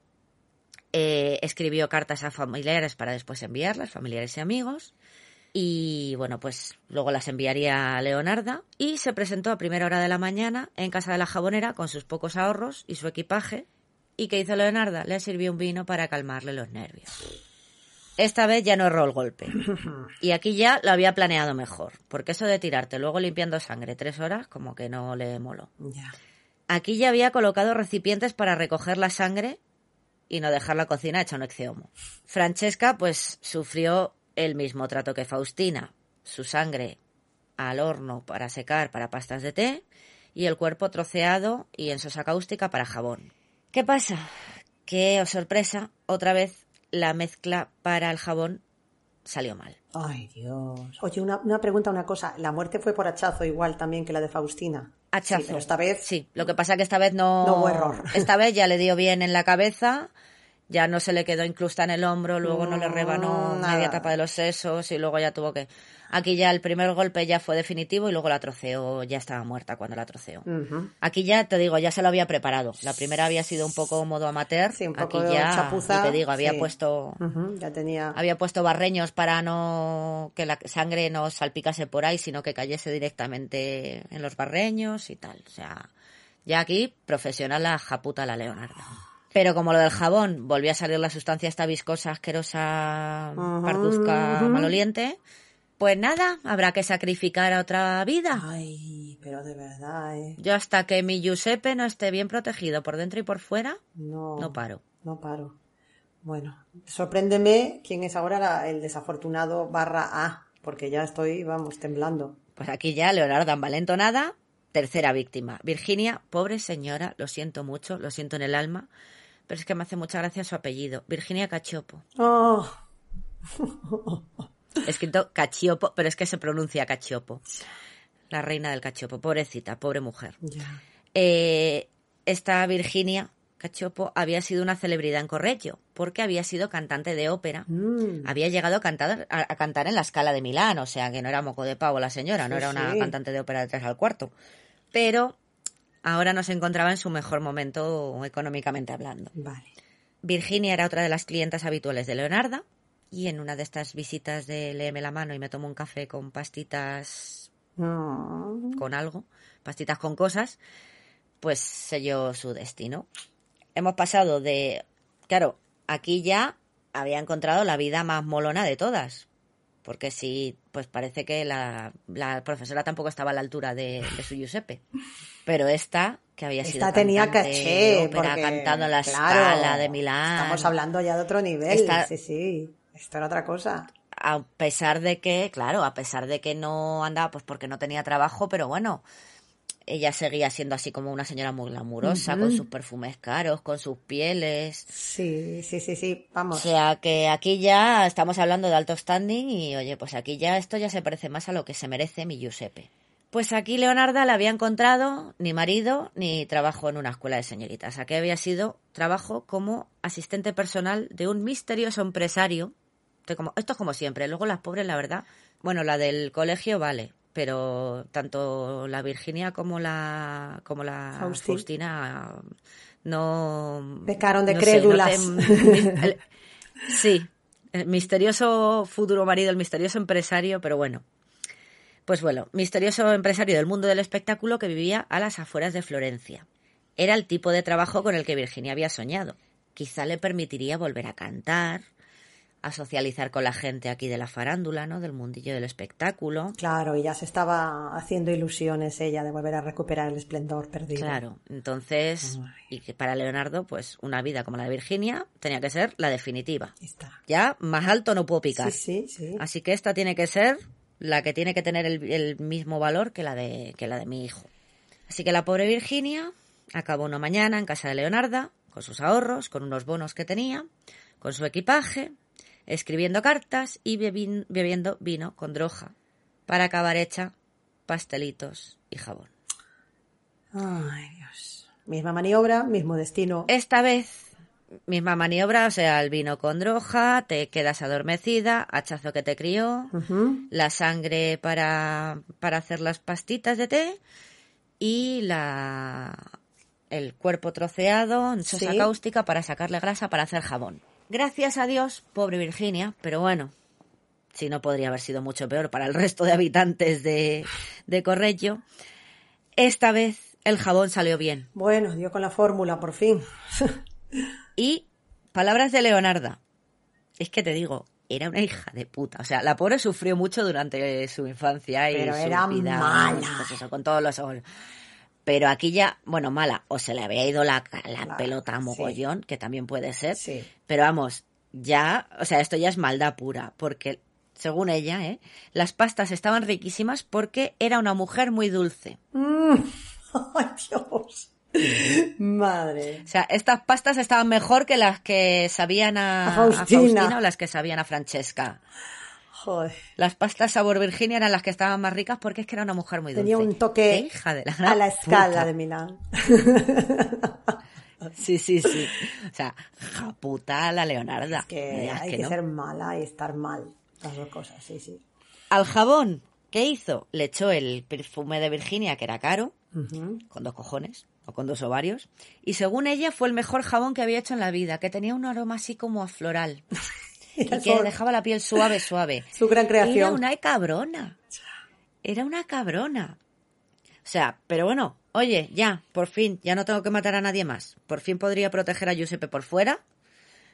eh, escribió cartas a familiares para después enviarlas, familiares y amigos, y bueno, pues luego las enviaría a Leonarda y se presentó a primera hora de la mañana en casa de la jabonera con sus pocos ahorros y su equipaje. ¿Y qué hizo Leonarda? Le sirvió un vino para calmarle los nervios. Esta vez ya no erró el golpe. Y aquí ya lo había planeado mejor, porque eso de tirarte luego limpiando sangre tres horas como que no le moló. Aquí ya había colocado recipientes para recoger la sangre y no dejar la cocina hecha un exceomo. Francesca, pues, sufrió el mismo trato que Faustina. Su sangre al horno para secar para pastas de té y el cuerpo troceado y en sosa cáustica para jabón. ¿Qué pasa? Que, oh sorpresa, otra vez la mezcla para el jabón salió mal. Ay, Dios. Oye, una, una pregunta, una cosa. La muerte fue por hachazo igual también que la de Faustina. Hachazo. Sí, pero esta vez Sí, lo que pasa que esta vez no... No hubo error. Esta vez ya le dio bien en la cabeza, ya no se le quedó inclusta en el hombro, luego no le rebanó nada. media tapa de los sesos y luego ya tuvo que... Aquí ya el primer golpe ya fue definitivo y luego la troceó, ya estaba muerta cuando la troceó. Aquí ya te digo, ya se lo había preparado. La primera había sido un poco modo amateur. Sí, un poco Aquí ya, chapuza, y te digo, había sí. puesto Ya tenía. había puesto barreños para no que la sangre no salpicase por ahí, sino que cayese directamente en los barreños y tal. O sea, ya aquí profesional la japuta la Leonarda. Pero como lo del jabón volvió a salir la sustancia esta viscosa, asquerosa, parduzca, maloliente, pues nada, habrá que sacrificar a otra vida. Ay, pero de verdad, ¿eh? Yo hasta que mi Giuseppe no esté bien protegido por dentro y por fuera, No. no paro. No paro. Bueno, sorpréndeme quién es ahora la- el desafortunado barra A, porque ya estoy, vamos, temblando. Pues aquí ya Leonardo envalentonada, tercera víctima. Virginia, pobre señora, lo siento mucho, lo siento en el alma, pero es que me hace mucha gracia su apellido. Virginia Cachopo. Oh, Escrito Cachiopo, pero es que se pronuncia Cachiopo. La reina del Cachopo, pobrecita, pobre mujer. Eh, esta Virginia Cachopo había sido una celebridad en Correggio, porque había sido cantante de ópera. Mm, Había llegado a cantar, a, a cantar en la escala de Milán, o sea que no era moco de pavo la señora, no era una sí. cantante de ópera de tres al cuarto. Pero ahora no se encontraba en su mejor momento económicamente hablando. Vale. Virginia era otra de las clientas habituales de Leonarda y en una de estas visitas de léeme la mano y me tomo un café con pastitas Mm, con algo, pastitas con cosas, pues selló su destino. Hemos pasado de, claro, aquí ya había encontrado la vida más molona de todas, porque sí, pues parece que la, la profesora tampoco estaba a la altura de, de su Giuseppe, pero esta, que había sido Esta tenía cantante de caché, ópera, porque, cantando la claro, escala de Milán, Estamos hablando ya de otro nivel. Esta- Sí, sí. Esto era otra cosa. a pesar de que, claro, a pesar de que no andaba, pues porque no tenía trabajo, pero bueno, ella seguía siendo así como una señora muy glamurosa, con sus perfumes caros, con sus pieles. Sí, sí, sí, sí. O Vamos. sea que aquí ya estamos hablando de alto standing y oye, pues aquí ya esto ya se parece más a lo que se merece mi Giuseppe. Pues aquí Leonarda le había encontrado ni marido ni trabajo en una escuela de señoritas. Aquí había sido trabajo como asistente personal de un misterioso empresario. Como, esto es como siempre. Luego las pobres, la verdad. Bueno, la del colegio vale, pero tanto la Virginia como la como la. Faustina no Pecaron de no sé, crédulas. no te- el- sí, el misterioso futuro marido, el misterioso empresario, pero bueno. Pues bueno, misterioso empresario del mundo del espectáculo que vivía a las afueras de Florencia. Era el tipo de trabajo con el que Virginia había soñado. Quizá le permitiría volver a cantar, a socializar con la gente aquí de la farándula, ¿no? Del mundillo del espectáculo. Claro, y ya se estaba haciendo ilusiones ella de volver a recuperar el esplendor perdido. Claro, entonces, y que para Leonardo, pues una vida como la de Virginia tenía que ser la definitiva. Está. Ya más alto no puedo picar. Sí, sí, sí. Así que esta tiene que ser la que tiene que tener el, el mismo valor que la de que la de mi hijo. Así que la pobre Virginia acabó una mañana en casa de Leonarda con sus ahorros, con unos bonos que tenía, con su equipaje, escribiendo cartas y bebiendo vino con droga para acabar hecha pastelitos y jabón. Ay, Dios. Misma maniobra, mismo destino. Esta vez, misma maniobra, o sea, el vino con droga, te quedas adormecida, hachazo que te crió, la sangre para, para hacer las pastitas de té y la el cuerpo troceado en sosa Sí. cáustica para sacarle grasa para hacer jabón. Gracias a Dios, pobre Virginia, pero bueno, si no podría haber sido mucho peor para el resto de habitantes de, de Corrello. Esta vez el jabón salió bien. Bueno, dio con la fórmula, por fin. Y palabras de Leonarda. Es que te digo, era una hija de puta. O sea, la pobre sufrió mucho durante su infancia y Pero su era vida, mala. pues eso, con todos los ojos. Pero aquí ya, bueno, mala, o se le había ido la, la pelota a sí. mogollón, que también puede ser. Sí. Pero vamos, ya, o sea, esto ya es maldad pura, porque según ella, ¿eh? las pastas estaban riquísimas porque era una mujer muy dulce. Mm. Ay, Dios. Madre. O sea, estas pastas estaban mejor que las que sabían a, A a. Faustina o las que sabían a Francesca. Joder. Las pastas sabor Virginia eran las que estaban más ricas porque es que era una mujer muy dulce. Tenía un toque ¡Qué hija de la a la escala puta! de Milán. Sí, sí, sí. O sea, japuta la Leonarda. que Me digas hay que que no. ser mala y estar mal. Las dos cosas, sí, sí. Al jabón, ¿qué hizo? Le echó el perfume de Virginia, que era caro, con dos cojones o con dos ovarios. Y según ella, fue el mejor jabón que había hecho en la vida, que tenía un aroma así como a floral. y que dejaba la piel suave, suave. Su gran creación. Era una cabrona. Era una cabrona. O sea, pero bueno, oye, ya, por fin, ya no tengo que matar a nadie más. Por fin podría proteger a Giuseppe por fuera,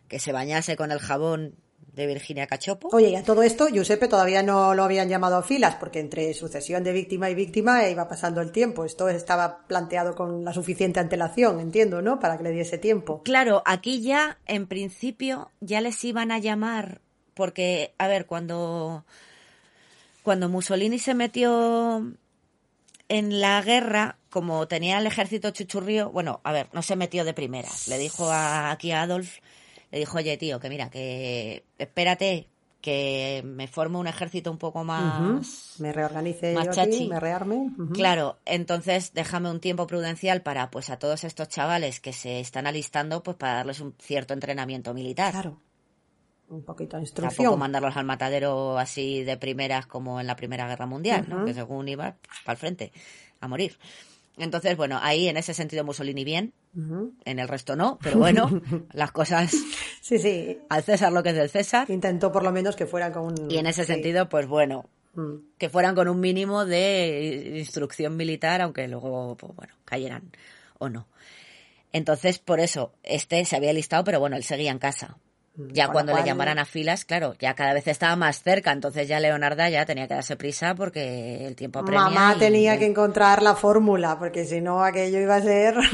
que se bañase con el jabón de Virginia Cachopo. Oye, y a todo esto, Giuseppe todavía no lo habían llamado a filas, porque entre sucesión de víctima y víctima iba pasando el tiempo. Esto estaba planteado con la suficiente antelación, entiendo, ¿no? Para que le diese tiempo. Claro, aquí ya, en principio, ya les iban a llamar, porque, a ver, cuando, cuando Mussolini se metió en la guerra, como tenía el ejército chuchurrío, bueno, a ver, no se metió de primeras. Le dijo a, aquí a Adolf, le dijo, oye, tío, que mira, que espérate, que me forme un ejército un poco más... Ujú. Me reorganice Más yo chachi. aquí, me rearme. Claro, entonces déjame un tiempo prudencial para pues a todos estos chavales que se están alistando pues para darles un cierto entrenamiento militar. Claro. Un poquito de Tampoco instrucción. mandarlos al matadero así de primeras como en la Primera Guerra Mundial, ¿no? Que según iba para el frente a morir. Entonces, bueno, ahí en ese sentido Mussolini bien, en el resto no, pero bueno, las cosas Sí, sí. al César lo que es del César. Intentó por lo menos que fueran con un... Y en ese sí. sentido, pues bueno, Mm. que fueran con un mínimo de instrucción militar, aunque luego, pues bueno, cayeran o no. Entonces, por eso, este se había listado, pero bueno, él seguía en casa. Ya Con lo cuando le llamaran a filas, claro, ya cada vez estaba más cerca, entonces ya Leonarda ya tenía que darse prisa porque el tiempo apremia. Mamá y- tenía que encontrar la fórmula, porque si no aquello iba a ser...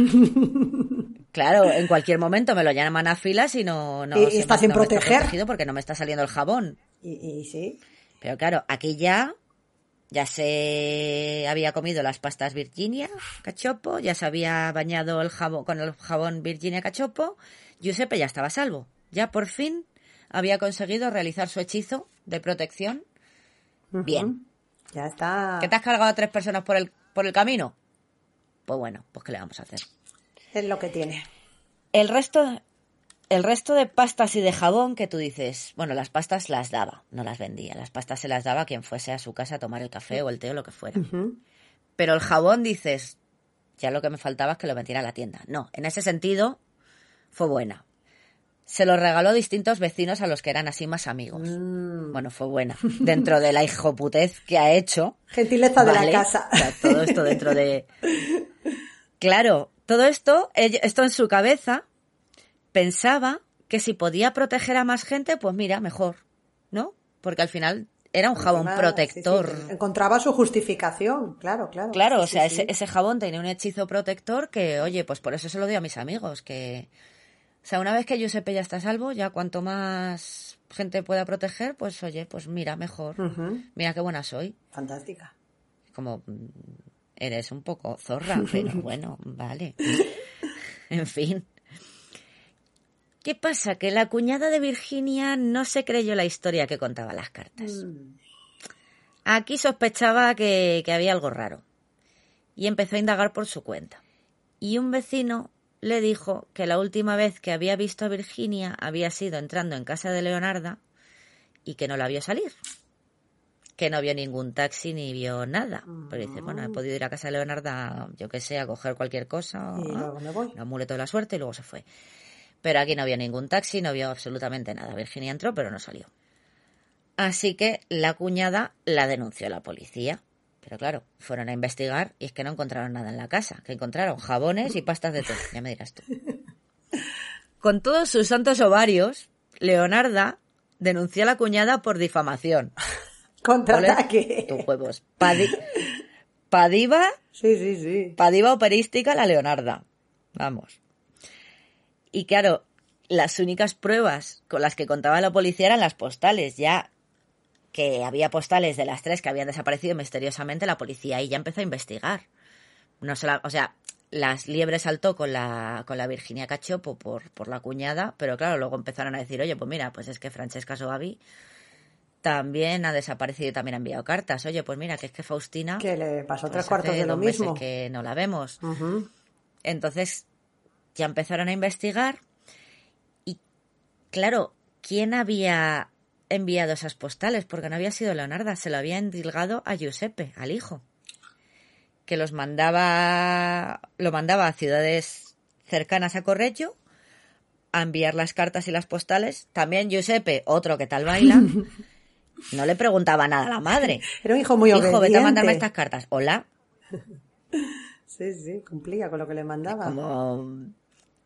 Claro, en cualquier momento me lo llaman a filas y no... no Y- se está me- sin no me está proteger. porque no me está saliendo el jabón. y, y sí. Pero claro, aquí ya ya se había comido las pastas Virginia Cachopo, ya se había bañado el jabón con el jabón Virginia Cachopo, Giuseppe ya estaba a salvo. Ya por fin había conseguido realizar su hechizo de protección. Bien. Ya está. ¿Que te has cargado a tres personas por el, por el camino? Pues bueno, pues ¿qué le vamos a hacer? Es lo que tiene. El resto, el resto de pastas y de jabón que tú dices, bueno, las pastas las daba, no las vendía. Las pastas se las daba a quien fuese a su casa a tomar el café o el té o lo que fuera. Pero el jabón dices, ya lo que me faltaba es que lo metiera a la tienda. No, en ese sentido fue buena. Se lo regaló a distintos vecinos a los que eran así más amigos. Mm. Bueno, fue buena. Dentro de la hijoputez que ha hecho. Gentileza de la casa. O sea, todo esto dentro de... Claro, todo esto, esto en su cabeza, pensaba que si podía proteger a más gente, pues mira, mejor, ¿no? Porque al final era un jabón Encima, protector. sí, sí, encontraba su justificación, claro, claro. Claro, Sí, o sea, ese, ese jabón tenía un hechizo protector que, oye, pues por eso se lo doy a mis amigos, que... O sea, una vez que Giuseppe ya está a salvo, ya cuanto más gente pueda proteger, pues oye, pues mira, mejor. Mira qué buena soy. Fantástica. Como mm, eres un poco zorra, pero bueno, vale. En fin. ¿Qué pasa? Que la cuñada de Virginia no se creyó la historia que contaba las cartas. Mm. Aquí sospechaba que, que había algo raro y empezó a indagar por su cuenta. Y un vecino le dijo que la última vez que había visto a Virginia había sido entrando en casa de Leonarda y que no la vio salir. Que no vio ningún taxi ni vio nada. Pero dice, bueno, he podido ir a casa de Leonarda, yo que sé, a coger cualquier cosa. Y luego me voy. Un amuleto de la suerte y luego se fue. Pero aquí no vio ningún taxi, no vio absolutamente nada. Virginia entró, pero no salió. Así que la cuñada la denunció a la policía. Pero claro, fueron a investigar y es que no encontraron nada en la casa. Que encontraron jabones y pastas de té. Ya me dirás tú. Con todos sus santos ovarios, Leonarda denunció a la cuñada por difamación. Contraataque. Tus huevos. Padi- Padiva Sí, sí, sí. Padiva operística la Leonarda. Vamos. Y claro, las únicas pruebas con las que contaba la policía eran las postales. Ya que había postales de las tres que habían desaparecido misteriosamente, la policía ahí ya empezó a investigar. No se la- o sea, las liebres saltó con la, con la Virginia Cachopo por, por la cuñada, pero claro, luego empezaron a decir, oye, pues mira, pues es que Francesca Soavi también ha desaparecido y también ha enviado cartas. Oye, pues mira, que es que Faustina... Que le pasó pues tres cuartos de lo mismo. que no la vemos. Entonces ya empezaron a investigar y claro, ¿quién había enviado esas postales? Porque no había sido Leonarda, se lo había endilgado a Giuseppe, al hijo, que los mandaba, lo mandaba a ciudades cercanas a Correggio a enviar las cartas y las postales. También Giuseppe, otro que tal baila, no le preguntaba nada a la madre. Era un hijo muy Hijo, vete a obediente. mandarme estas cartas. Hola, Sí, sí, cumplía con lo que le mandaba. como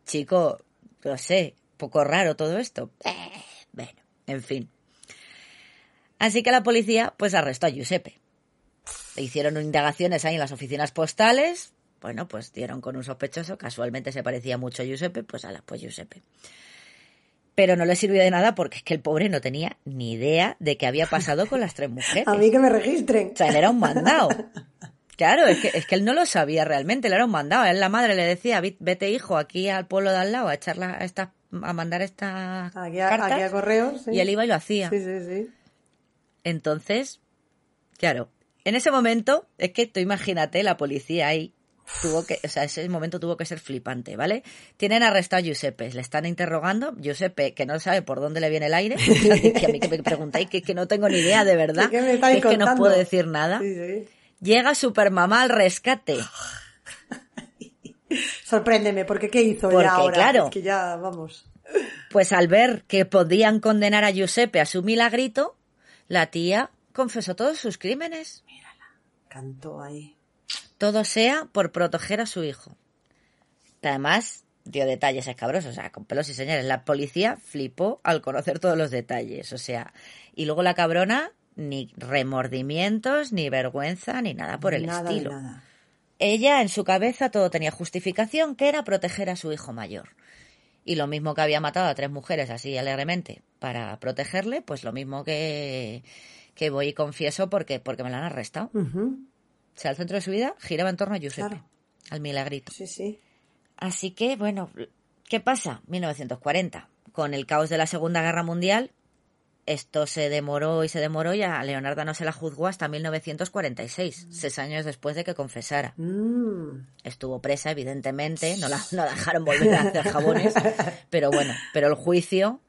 chico, no sé, poco raro todo esto. Eh, bueno, en fin. Así que la policía pues arrestó a Giuseppe. Le hicieron indagaciones ahí en las oficinas postales. Bueno, pues dieron con un sospechoso, casualmente se parecía mucho a Giuseppe, pues ala, pues Giuseppe. Pero no le sirvió de nada porque es que el pobre no tenía ni idea de qué había pasado con las tres mujeres. A mí que me registren. O sea, él era un mandado. Claro, es que, es que él no lo sabía realmente, él era un mandado. Él, la madre le decía, "Vit- vete hijo aquí al pueblo de al lado a echarla a, estas- a mandar estas Aquí a, cartas. aquí a correos. sí. Y él iba y lo hacía. Sí, sí, sí. Entonces, claro, en ese momento, es que tú imagínate, la policía ahí tuvo que, o sea, ese momento tuvo que ser flipante, ¿vale? Tienen arrestado a Giuseppe, le están interrogando, Giuseppe, que no sabe por dónde le viene el aire, que a mí que me preguntáis que, que no tengo ni idea de verdad, ¿Qué me que es que no puedo decir nada. Sí, sí. Llega Supermamá al rescate. Sorpréndeme, porque ¿qué hizo Porque, ya ahora? claro. Es que ya, vamos. Pues al ver que podían condenar a Giuseppe a su milagrito, la tía confesó todos sus crímenes. Cantó ahí. Todo sea por proteger a su hijo. Además, dio detalles escabrosos, o sea, con pelos y señales. La policía flipó al conocer todos los detalles, o sea, y luego la cabrona, ni remordimientos, ni vergüenza, ni nada por el nada estilo. nada. Ella en su cabeza todo tenía justificación, que era proteger a su hijo mayor. Y lo mismo que había matado a tres mujeres así alegremente para protegerle, pues lo mismo que, que voy y confieso porque, porque me la han arrestado. O sea, el centro de su vida giraba en torno a Giuseppe, Claro. al milagrito. Sí, sí. Así que, bueno, ¿qué pasa? 1940. Con el caos de la Segunda Guerra Mundial, esto se demoró y se demoró y a Leonarda no se la juzgó hasta 1946, seis años después de que confesara. Mm. Estuvo presa, evidentemente, no la, no la dejaron volver a hacer jabones, pero bueno, pero el juicio,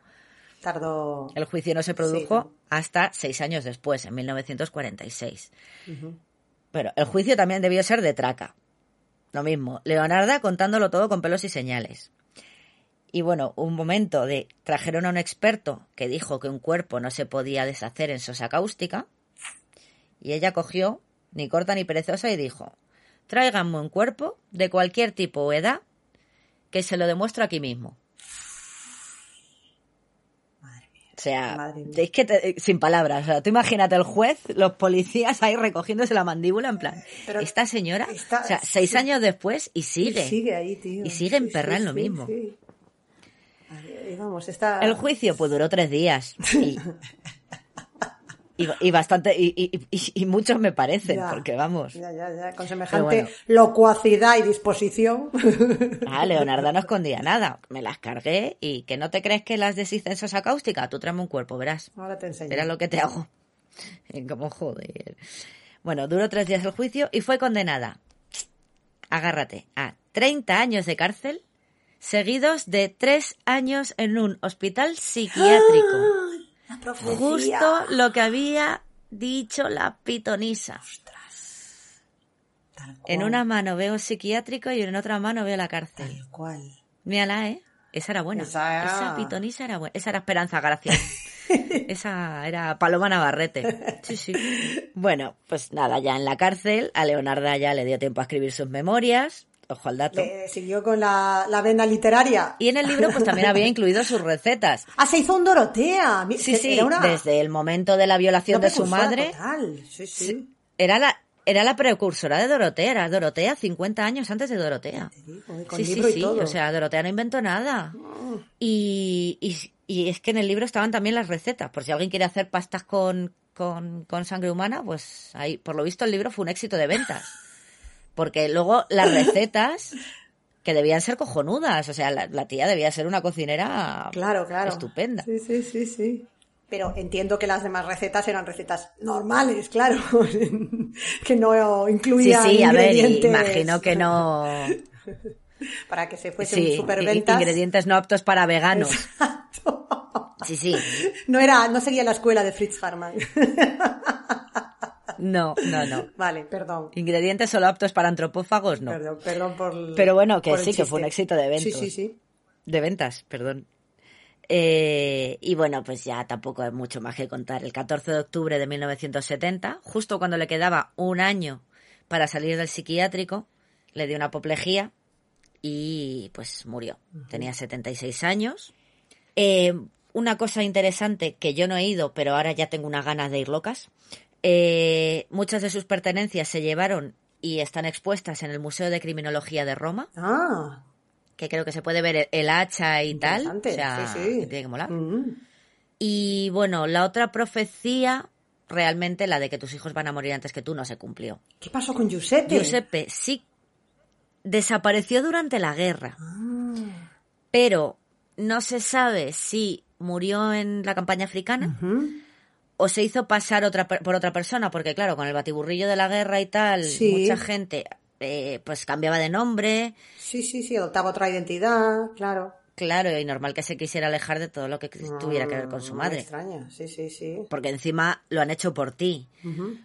Tardó. el juicio no se produjo Sí. hasta seis años después, en 1946. Ujú. Pero el juicio también debió ser de traca. Lo mismo, Leonarda contándolo todo con pelos y señales. Y bueno, un momento de trajeron a un experto que dijo que un cuerpo no se podía deshacer en sosa cáustica. Y ella cogió, ni corta ni perezosa, y dijo: Tráiganme un cuerpo de cualquier tipo o edad que se lo demuestro aquí mismo. Madre mía. O sea, Madre mía. es que te- sin palabras. O sea, tú imagínate el juez, los policías ahí recogiéndose la mandíbula en plan. Pero esta señora, está- o sea, seis sí. años después y sigue. Y sigue ahí, tío. Y sigue emperrada en lo mismo. sí. Vamos, está. El juicio pues duró tres días. Y, y, y bastante, y, muchos me parecen, Ya. porque vamos. Ya, ya, ya, con semejante bueno. locuacidad y disposición. Ah, Leonardo no escondía nada. Me las cargué y que no te crees que las deshice en cáustica. Tú tráeme un cuerpo, verás. Ahora te enseño. Verás lo que te hago. Como joder. Bueno, duró tres días el juicio y fue condenada. Agárrate a 30 años de cárcel seguidos de tres años en un hospital psiquiátrico. La. Justo lo que había dicho la pitonisa. Tal cual. En una mano veo psiquiátrico y en otra mano veo la cárcel. Tal cual. Mírala, ¿eh? Esa era buena. Esa era- Esa pitonisa era buena. Esa era Esperanza Gracia. Esa era Paloma Navarrete. Sí, sí. Bueno, pues nada, ya en la cárcel, a Leonarda ya le dio tiempo a escribir sus memorias. Ojo al dato. Le siguió con la, la venda literaria. Y en el libro pues también había incluido sus recetas. Ah, se hizo un Dorotea. Sí, sí, una- desde el momento de la violación de su madre. total. Sí, sí. Era la, era la precursora de Dorotea, era Dorotea 50 años antes de Dorotea. Digo, con sí, libro sí, y sí, todo. o sea, Dorotea no inventó nada. Y, y, y es que en el libro estaban también las recetas, por si alguien quiere hacer pastas con, con, con sangre humana, pues ahí, por lo visto el libro fue un éxito de ventas. Porque luego las recetas, que debían ser cojonudas, o sea, la, la tía debía ser una cocinera Claro, claro. estupenda. Sí, sí, sí, sí. Pero entiendo que las demás recetas eran recetas normales, claro, que no Sí, incluían sí, a ver, imagino que no... para que se fuese Sí, un superventas. ingredientes no aptos para veganos. Sí, sí. No era, no seguía la escuela de Fritz Harman. No, no, no. vale, perdón. Ingredientes solo aptos para antropófagos, no. Perdón, perdón por el- Pero bueno, que sí, que fue un éxito de eventos. Sí, sí, sí. De ventas, perdón. Eh, y bueno, pues ya tampoco hay mucho más que contar. El 14 de octubre de 1970, justo cuando le quedaba un año para salir del psiquiátrico, le dio una apoplejía y pues murió. Tenía 76 años. Eh, una cosa interesante que yo no he ido, pero ahora ya tengo unas ganas de ir locas. Eh, muchas de sus pertenencias se llevaron y están expuestas en el Museo de Criminología de Roma Ah, que creo que se puede ver el, hacha y tal. O sea, sí, sí. que tiene que molar. Mm. Y bueno, la otra profecía, realmente la de que tus hijos van a morir antes que tú, no se cumplió. ¿Qué pasó con Giuseppe? Giuseppe sí desapareció durante la guerra, Ah, pero no se sabe si murió en la campaña africana ujú. O se hizo pasar otra, por otra persona, porque claro, con el batiburrillo de la guerra y tal, Sí. mucha gente eh, pues cambiaba de nombre, Sí, sí, sí, adoptaba otra identidad, claro. claro, y normal que se quisiera alejar de todo lo que tuviera que ver con su madre. Me extraña, sí, sí, sí. porque encima lo han hecho por ti.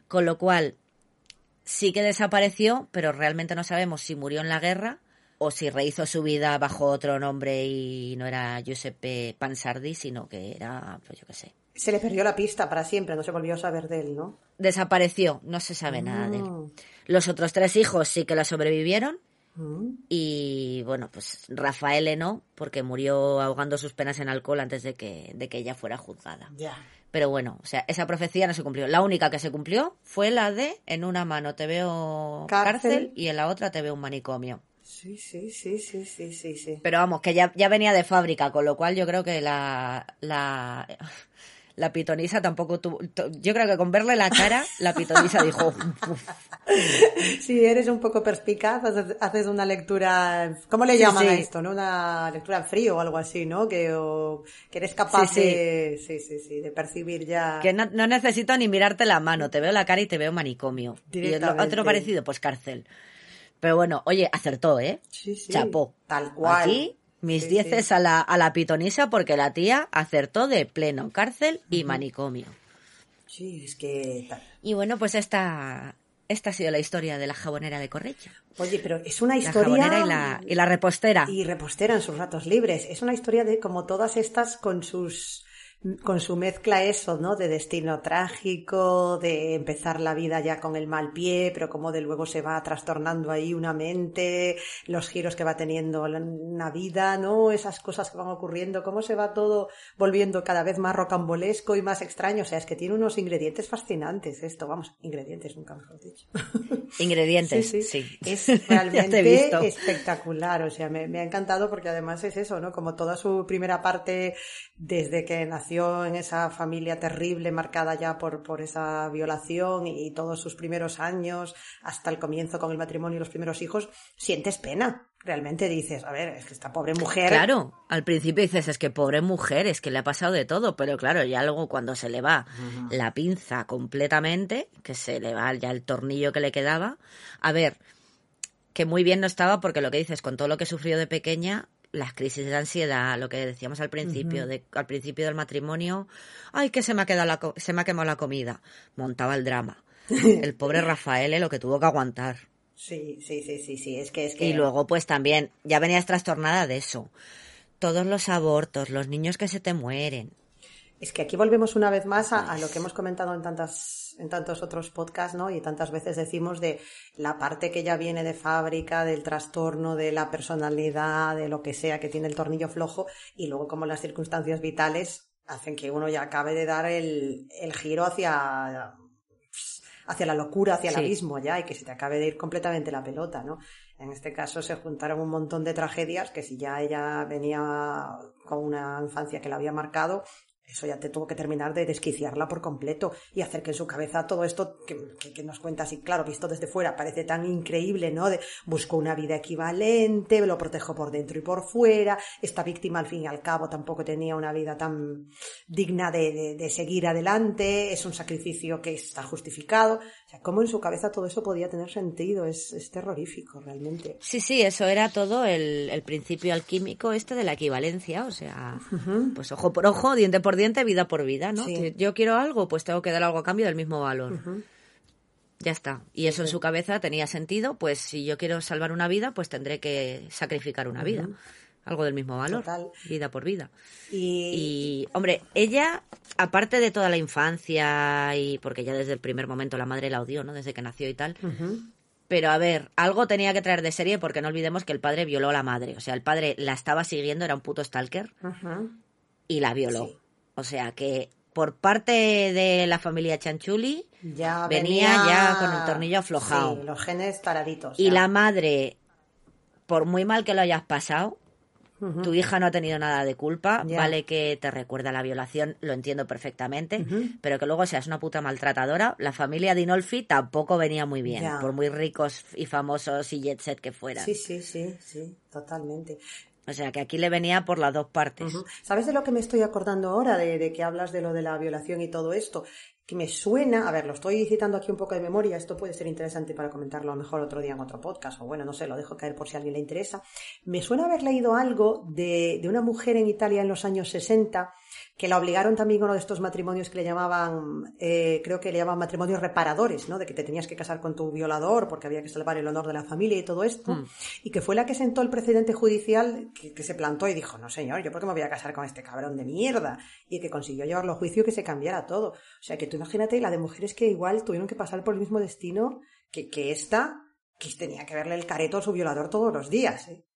Con lo cual, sí que desapareció, pero realmente no sabemos si murió en la guerra o si rehizo su vida bajo otro nombre y no era Giuseppe Pansardi, sino que era, pues yo qué sé. Se le perdió la pista para siempre, no se volvió a saber de él, ¿no? Desapareció, no se sabe nada de él. Mm. Los otros tres hijos sí que la sobrevivieron Mm. y bueno, pues Rafael no, porque murió ahogando sus penas en alcohol antes de que, de que ella fuera juzgada. Ya. Pero bueno, o sea, esa profecía no se cumplió. La única que se cumplió fue la de en una mano te veo Cárcel. cárcel, y en la otra te veo un manicomio. Sí, sí, sí, sí, sí, sí, sí. Pero vamos, que ya, ya venía de fábrica, con lo cual yo creo que la, la, la pitonisa tampoco tuvo... Yo creo que con verle la cara, la pitonisa dijo... Si eres un poco perspicaz, haces, una lectura, ¿cómo le llaman Sí, a esto? ¿no? Una lectura en frío o algo así, ¿no? Que, o- que eres capaz de, sí, sí, sí, de percibir ya. Que no, no necesito ni mirarte la mano, te veo la cara y te veo manicomio. Y otro parecido, pues cárcel. Pero bueno, oye, acertó, ¿eh? Sí, sí. Chapó. Tal cual. Aquí, mis dieces sí. A, la, a la pitonisa porque la tía acertó de pleno, cárcel y manicomio. Sí, es que. Y bueno, pues esta, esta ha sido la historia de la jabonera de Correcha. Oye, pero es una La historia. jabonera y la, y la repostera. y repostera en sus ratos libres. Es una historia de como todas estas con sus con su mezcla eso, ¿no? De destino trágico, de empezar la vida ya con el mal pie, pero como de luego se va trastornando ahí una mente, los giros que va teniendo la- una vida, ¿no? Esas cosas que van ocurriendo, cómo se va todo volviendo cada vez más rocambolesco y más extraño. O sea, es que tiene unos ingredientes fascinantes esto, vamos, ingredientes, nunca mejor dicho. Ingredientes, sí. Sí, sí. Es realmente visto. espectacular. O sea, me, me ha encantado porque además es eso, ¿no? Como toda su primera parte, desde que nació en esa familia terrible, marcada ya por, por esa violación y todos sus primeros años, hasta el comienzo con el matrimonio y los primeros hijos, sientes pena. Realmente dices, a ver, es que esta pobre mujer. Claro, al principio dices, es que pobre mujer, es que le ha pasado de todo, pero claro, ya luego cuando se le va la pinza completamente, que se le va ya el tornillo que le quedaba, a ver, que muy bien no estaba porque lo que dices, con todo lo que sufrió de pequeña, las crisis de ansiedad, lo que decíamos al principio, de, al principio del matrimonio, ay, que se me ha quedado la, se me ha quemado la comida, montaba el drama. El pobre Rafael, eh, lo que tuvo que aguantar. Sí, sí, sí, sí, sí, es que es que. Y luego, pues también, ya venías trastornada de eso. Todos los abortos, los niños que se te mueren. Es que aquí volvemos una vez más a, a lo que hemos comentado en tantas, en tantos otros podcasts, ¿no? Y tantas veces decimos de la parte que ya viene de fábrica, del trastorno, de la personalidad, de lo que sea que tiene el tornillo flojo, y luego como las circunstancias vitales hacen que uno ya acabe de dar el, el giro hacia, hacia la locura, hacia el Sí. abismo ya, y que se te acabe de ir completamente la pelota, ¿no? En este caso se juntaron un montón de tragedias que si ya ella venía con una infancia que la había marcado, eso ya te tuvo que terminar de desquiciarla por completo y hacer que en su cabeza todo esto que, nos cuenta así, claro, visto desde fuera, parece tan increíble, ¿no? De busco una vida equivalente, lo protejo por dentro y por fuera, esta víctima al fin y al cabo tampoco tenía una vida tan digna de- de seguir adelante, es un sacrificio que está justificado, o sea, cómo en su cabeza todo eso podía tener sentido, es, es terrorífico realmente. Sí, sí, eso era todo el, el principio alquímico este de la equivalencia, o sea, pues ojo por ojo, diente por diente, vida por vida, ¿no? Sí. Yo quiero algo, pues tengo que dar algo a cambio del mismo valor. Ya está. Y eso en su cabeza tenía sentido, pues si yo quiero salvar una vida, pues tendré que sacrificar una vida. Algo del mismo valor. Total. Vida por vida. Y, Y, hombre, ella, aparte de toda la infancia y porque ya desde el primer momento la madre la odió, ¿no? Desde que nació y tal. Pero a ver, algo tenía que traer de serie porque no olvidemos que el padre violó a la madre. O sea, el padre la estaba siguiendo, era un puto stalker y la violó. Sí. O sea que por parte de la familia Chanchuli ya venía ya con el tornillo aflojado. Sí, los genes taraditos. y la madre, por muy mal que lo hayas pasado, Tu hija no ha tenido nada de culpa, vale que te recuerda la violación, lo entiendo perfectamente, pero que luego seas una puta maltratadora, la familia Dinolfi tampoco venía muy bien, por muy ricos y famosos y jet set que fueran. Sí, sí, sí, sí, totalmente. O sea que aquí le venía por las dos partes. ¿Sabes de lo que me estoy acordando ahora? De, de que hablas de lo de la violación y todo esto. Que me suena, a ver, lo estoy citando aquí un poco de memoria, esto puede ser interesante para comentarlo a lo mejor otro día en otro podcast, o bueno, no sé, lo dejo caer por si a alguien le interesa. Me suena haber leído algo de, de una mujer en Italia en los años 60 que la obligaron también a uno de estos matrimonios que le llamaban, eh, creo que le llamaban matrimonios reparadores, ¿no? De que te tenías que casar con tu violador porque había que salvar el honor de la familia y todo esto. Y que fue la que sentó el precedente judicial que, que se plantó y dijo, no señor, yo por qué me voy a casar con este cabrón de mierda. Y que consiguió llevarlo a juicio y que se cambiara todo. O sea, que tú imagínate la de mujeres que igual tuvieron que pasar por el mismo destino que, que esta, que tenía que verle el careto a su violador todos los días, ¿eh?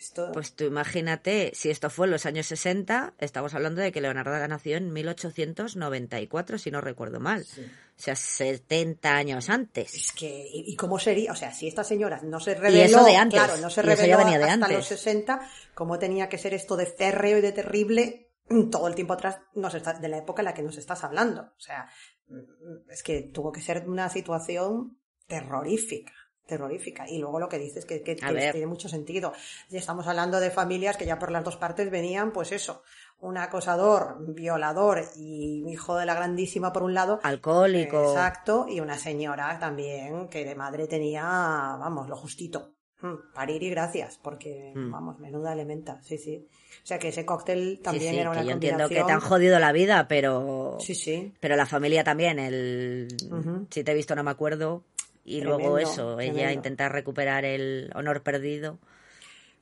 Esto... Pues tú imagínate, si esto fue en los años 60, estamos hablando de que Leonardo nació en 1894, si no recuerdo mal. O sea, 70 años antes. Es que, ¿y, y cómo sería? O sea, si esta señora no se reveló, eso de antes, claro, no se y eso ya reveló venía de hasta antes. los 60, ¿cómo tenía que ser esto de férreo y de terrible todo el tiempo atrás nos está, de la época en la que nos estás hablando. O sea, mm, es que tuvo que ser una situación terrorífica terrorífica. Y luego lo que dices que, que, que tiene mucho sentido. Ya estamos hablando de familias que ya por las dos partes venían, pues eso, un acosador, violador y hijo de la grandísima por un lado. Alcohólico. Exacto. Y una señora también que de madre tenía, vamos, lo justito. Hmm, parir y gracias, porque, hmm. vamos, menuda elementa, sí, sí. O sea que ese cóctel también era una que yo entiendo que te han jodido la vida, pero... Sí, sí. Pero la familia también, el... Si te he visto no me acuerdo, y luego eso, ella intentar recuperar el honor perdido.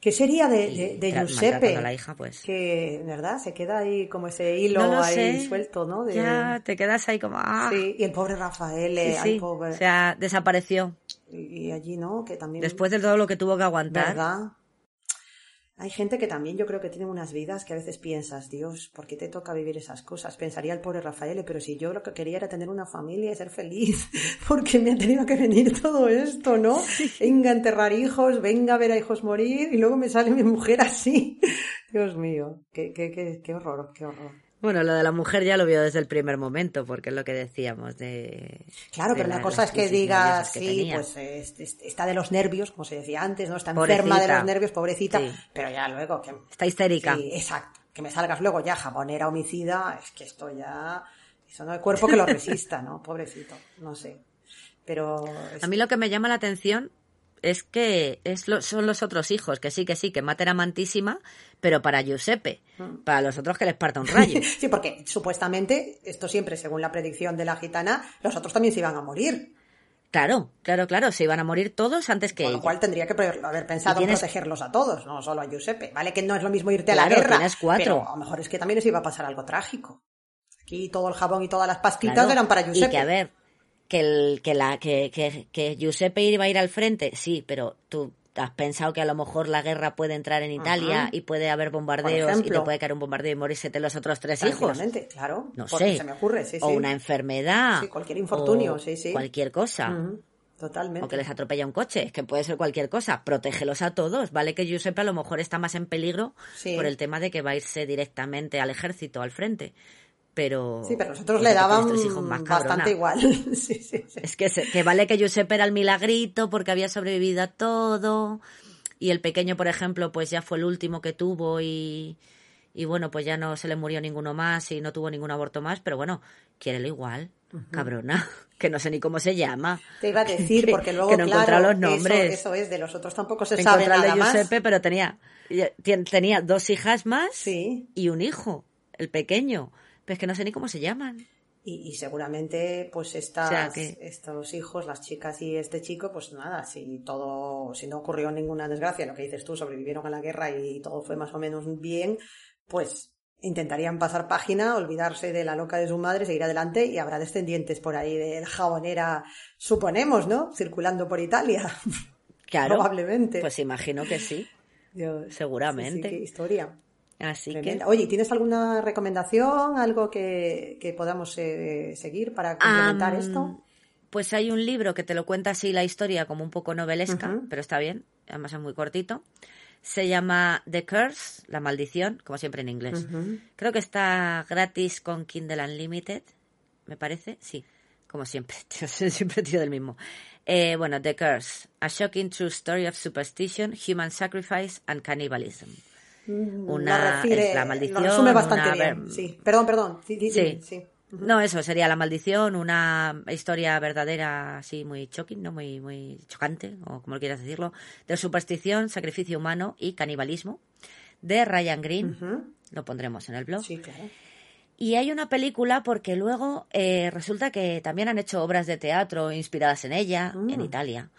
¿Qué sería de, de, Giuseppe? la hija, pues. Que, ¿verdad? Se queda ahí como ese hilo ahí suelto, ¿no? Ya, te quedas ahí como... ¡ah! Sí, y el pobre Rafael, sí, pobre... O sea, desapareció. Y, allí, ¿no? Que también... Después de todo lo que tuvo que aguantar. ¿Verdad? Hay gente que también yo creo que tiene unas vidas que a veces piensas, Dios, ¿por qué te toca vivir esas cosas? Pensaría el pobre Rafael, pero si yo lo que quería era tener una familia y ser feliz, porque me ha tenido que venir todo esto, ¿no? Venga a enterrar hijos, venga a ver a hijos morir y luego me sale mi mujer así. Dios mío, qué, qué, qué, qué horror, qué horror. Bueno, lo de la mujer ya lo vio desde el primer momento, porque es lo que decíamos de... Claro, pero la, cosa es que diga, sí, pues está de los nervios, como se decía antes, ¿no? Está enferma de los nervios, pobrecita, pero ya luego que... Está histérica. Sí, exacto. Que me salgas luego ya jabonera homicida, es que esto ya... Eso no hay cuerpo que lo resista, ¿no? Pobrecito, no sé. Pero... A mí lo que me llama la atención es que es son los otros hijos, que sí, que sí, que Mata era amantísima, pero para Giuseppe, mm. para los otros que les parta un rayo. sí, porque supuestamente, esto siempre según la predicción de la gitana, los otros también se iban a morir. Claro, claro, claro, se iban a morir todos antes que Con lo cual tendría que haber pensado en protegerlos a todos, no solo a Giuseppe. Vale que no es lo mismo irte a la guerra, cuatro. pero a lo mejor es que también les iba a pasar algo trágico. Aquí todo el jabón y todas las pastitas eran para Giuseppe. Y que a ver, que, el, que, la, que, que, que Giuseppe iba a ir al frente, sí, pero tú has pensado que a lo mejor la guerra puede entrar en Italia y puede haber bombardeos y te puede caer un bombardeo y morirse los otros tres hijos. claro. No sé. Se me ocurre, sí, O una enfermedad. Sí, cualquier infortunio, sí, sí. Cualquier cosa. Totalmente. O que les atropella un coche, es que puede ser cualquier cosa. Protégelos a todos. Vale que Giuseppe a lo mejor está más en peligro por el tema de que va a irse directamente al ejército, al frente pero... Sí, pero nosotros le daban bastante igual. Es que, que vale que Giuseppe era el milagrito porque había sobrevivido a todo y el pequeño, por ejemplo, pues ya fue el último que tuvo y, y bueno, pues ya no se le murió ninguno más y no tuvo ningún aborto más, pero bueno, quiérelo igual, cabrona, que no sé ni cómo se llama. Te iba a decir, porque luego, que no claro, los nombres. Eso, es, de los otros tampoco se sabe nada de Giuseppe, pero tenía, tenía dos hijas más y un hijo, el pequeño. Pero es que no sé ni cómo se llaman. Y, seguramente, pues estas, estos hijos, las chicas y este chico, pues nada, si todo, si no ocurrió ninguna desgracia, lo que dices tú, sobrevivieron a la guerra y todo fue más o menos bien, pues intentarían pasar página, olvidarse de la loca de su madre, seguir adelante y habrá descendientes por ahí de jabonera, suponemos, ¿no? Circulando por Italia. Claro. Probablemente. Pues imagino que sí. Seguramente. Sí, qué historia. Así que... Oye, ¿tienes alguna recomendación, algo que, que podamos eh, seguir para complementar esto? Pues hay un libro que te lo cuenta así la historia como un poco novelesca, pero está bien, además es muy cortito. Se llama The Curse, la maldición, como siempre en inglés. Creo que está gratis con Kindle Unlimited, me parece, sí, como siempre, siempre tiro del mismo. Eh, bueno, The Curse, A Shocking True Story of Superstition, Human Sacrifice and Cannibalism. Una la maldición. Lo resume bastante bien. Sí. Perdón, perdón. Sí, sí. No, eso sería la maldición, una historia verdadera, así muy shocking, ¿no? Muy, muy chocante, o como quieras decirlo, de superstición, sacrificio humano y canibalismo, de Ryan Green. Lo pondremos en el blog. Sí, claro. Y hay una película porque luego eh, resulta que también han hecho obras de teatro inspiradas en ella, en mm. Italia.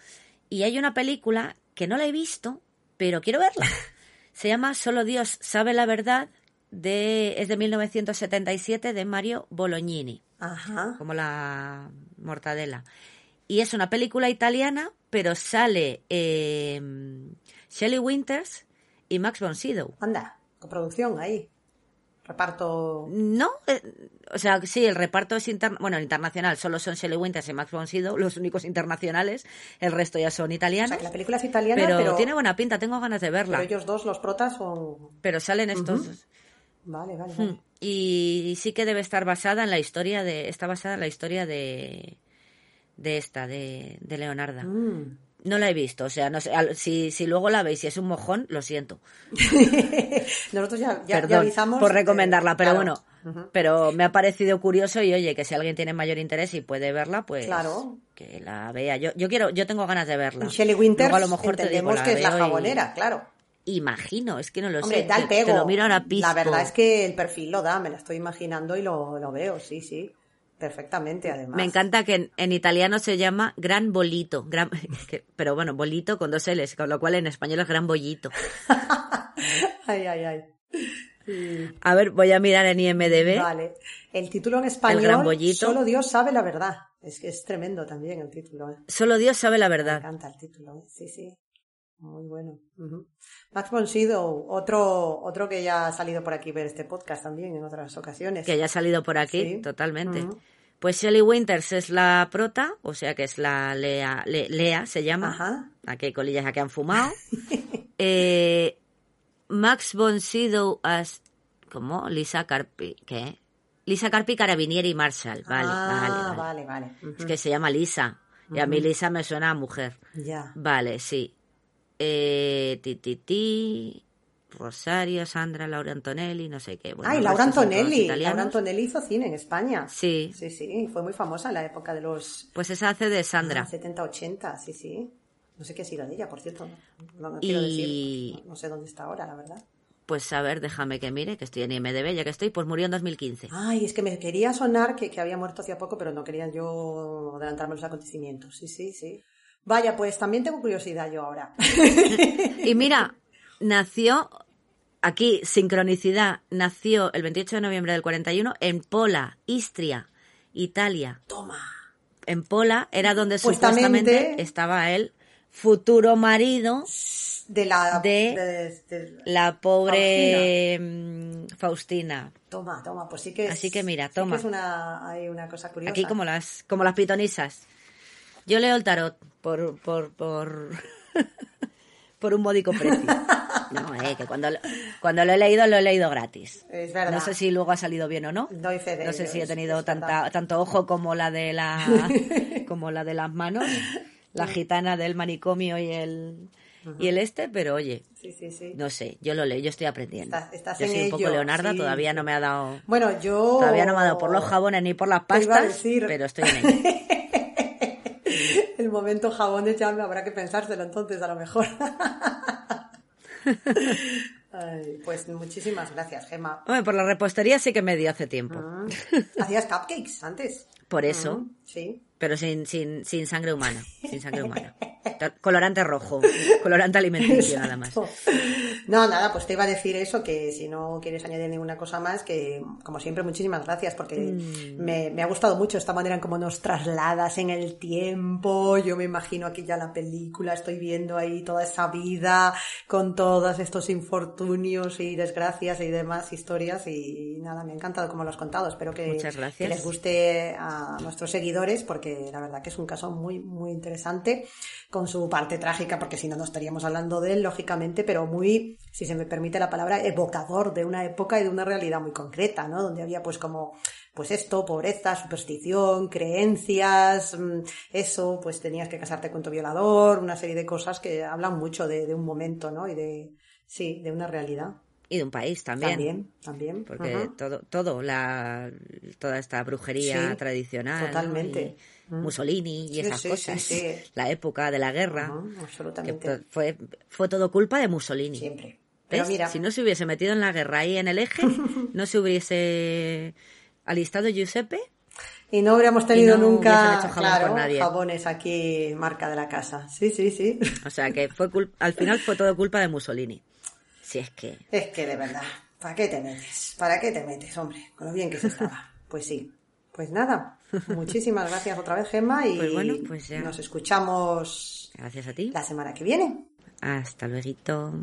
Y hay una película que no la he visto, pero quiero verla. Se llama Solo Dios sabe la verdad, de, es de 1977 de Mario Bolognini, Ajá. como la mortadela. Y es una película italiana, pero sale eh, Shelley Winters y Max von Sydow. Anda, coproducción ahí reparto. No, eh, o sea, sí, el reparto es bueno, internacional, solo son Shelley Winters y Max von Sydow, los únicos internacionales, el resto ya son italianos. O sea, la película es italiana, pero, tiene buena pinta, tengo ganas de verla. Pero ellos dos, los protas, son. Pero salen estos. Vale, vale, vale. Hmm. Y sí que debe estar basada en la historia de. Está basada en la historia de. De esta, de, de Leonarda. Mm. No la he visto, o sea, no sé, si, si luego la veis y es un mojón, lo siento. Nosotros ya, ya, avisamos. por recomendarla, pero claro. bueno, pero me ha parecido curioso y oye, que si alguien tiene mayor interés y puede verla, pues Claro. que la vea. Yo, yo quiero, yo tengo ganas de verla. Shelley Winters, Luego a lo mejor te digo, entendemos que es la y- jabonera, claro. Imagino, es que no lo Hombre, sé. da el te- te pego. lo miro ahora. La verdad es que el perfil lo da, me lo estoy imaginando y lo, lo veo, sí, sí. Perfectamente, además. Me encanta que en, en italiano se llama gran bolito, gran, que- pero bueno, bolito con dos L's, con lo cual en español es gran bollito. ay, ay, ay. Sí. A ver, voy a mirar en IMDB. Vale. El título en gran español, bollito. solo Dios sabe la verdad. Es que es tremendo también el título. ¿eh? Solo Dios sabe la Me verdad. encanta el título, ¿eh? sí, sí. Muy bueno. Max von Sydow, otro, otro que ya ha salido por aquí ver este podcast también en otras ocasiones. Que ya ha salido por aquí, Sí. totalmente. Pues Shelley Winters es la prota, o sea que es la Lea, Le- Lea se llama. Ajá. Aquí hay colillas aquí han fumado. Eh, Max von Sydow as... ¿Cómo? Lisa Carpi... ¿Qué? Lisa Carpi, Carabinieri y Marshall. Vale, ah, vale, vale. vale, vale. Es que se llama Lisa. Y a mí Lisa me suena a mujer. Ya. Vale, sí. Eh, ti, ti, ti, Rosario, Sandra, Laura Antonelli, no sé qué. Bueno, ah, y el Laura Antonelli. Laura Antonelli hizo cine en España. Sí, Sí, sí, fue muy famosa en la época de los pues esa hace de Sandra. 70-80, sí, sí. No sé qué ha sido de ella, por cierto. No, no quiero Y- decir. No, no sé dónde está ahora, la verdad. Pues a ver, déjame que mire, que estoy en IMDB, ya que estoy, pues murió en 2015. Ay, es que me quería sonar que, que había muerto hacía poco, pero no quería yo adelantarme los acontecimientos. Sí, sí, sí. Vaya, pues también tengo curiosidad yo ahora. Y mira, nació, aquí, sincronicidad, nació el 28 de noviembre del 41 en Pola, Istria, Italia. Toma. En Pola era donde Supuestamente- supuestamente estaba el futuro marido De la. De- de- de- La pobre mm, Faustina. Toma, toma, pues sí que es. Así que mira, sí toma. es una, hay una cosa curiosa. Aquí como las, como las pitonisas. Yo leo el tarot por, por, por, por un módico precio. No, eh, que cuando, lo- cuando lo he leído, lo he leído gratis. Es verdad. No sé si luego ha salido bien o no. Doy fe de No sé si he tenido tanta, tanto ojo como la de la, como la de las manos, la gitana del manicomio y el, y el este, pero oye, Sí, sí, sí. no sé, yo lo leo, yo estoy aprendiendo. Estás- estás yo en soy un poco ello, Leonarda, todavía no me ha dado, Bueno, yo. todavía no me ha dado por los jabones ni por las pastas, pero estoy en ello. El momento jabones ya me habrá que pensárselo entonces, a lo mejor. Ay, pues muchísimas gracias, Gemma. Hombre, por la repostería sí que me dio hace tiempo. Ah. Hacías cupcakes antes. Por eso, Sí. pero sin, sin, sin sangre humana, sin sangre humana. Colorante rojo, colorante alimenticio nada más. No, nada, pues te iba a decir eso, que si no quieres añadir ninguna cosa más, que como siempre muchísimas gracias, porque Mm. me, me ha gustado mucho esta manera en cómo nos trasladas en el tiempo, yo me imagino aquí ya la película, estoy viendo ahí toda esa vida con todos estos infortunios y desgracias y demás historias y nada, me ha encantado como lo has contado, espero que, Muchas gracias. que les guste a nuestros seguidores, porque la verdad que es un caso muy, muy interesante, con su parte trágica, porque si no, no estaríamos hablando de él, lógicamente, pero muy, si se me permite la palabra, evocador de una época y de una realidad muy concreta, ¿no? Donde había pues como, pues esto, pobreza, superstición, creencias, mm, eso, pues tenías que casarte con tu violador, una serie de cosas que hablan mucho de, de un momento, ¿no? Y de, sí, de una realidad. Y de un país también. También, también. Porque todo, todo la, toda esta brujería Sí, tradicional. totalmente. Y Mussolini y Sí, esas sí, cosas. sí. La época de la guerra. Absolutamente. fue, fue todo culpa de Mussolini. Siempre. Pero mira, Si no se hubiese metido en la guerra ahí en el eje, no se hubiese alistado Giuseppe. y no habríamos tenido no nunca, hecho claro, nadie. jabones aquí, marca de la casa. Sí, sí, sí. O sea que fue al final fue todo culpa de Mussolini. Si es que. Es que de verdad, ¿para qué te metes? ¿Para qué te metes, hombre? Con lo bien que se estaba. Pues sí. Pues nada, muchísimas gracias otra vez, Gemma, y Pues bueno, pues ya. nos escuchamos Gracias a ti. la semana que viene. Hasta luego.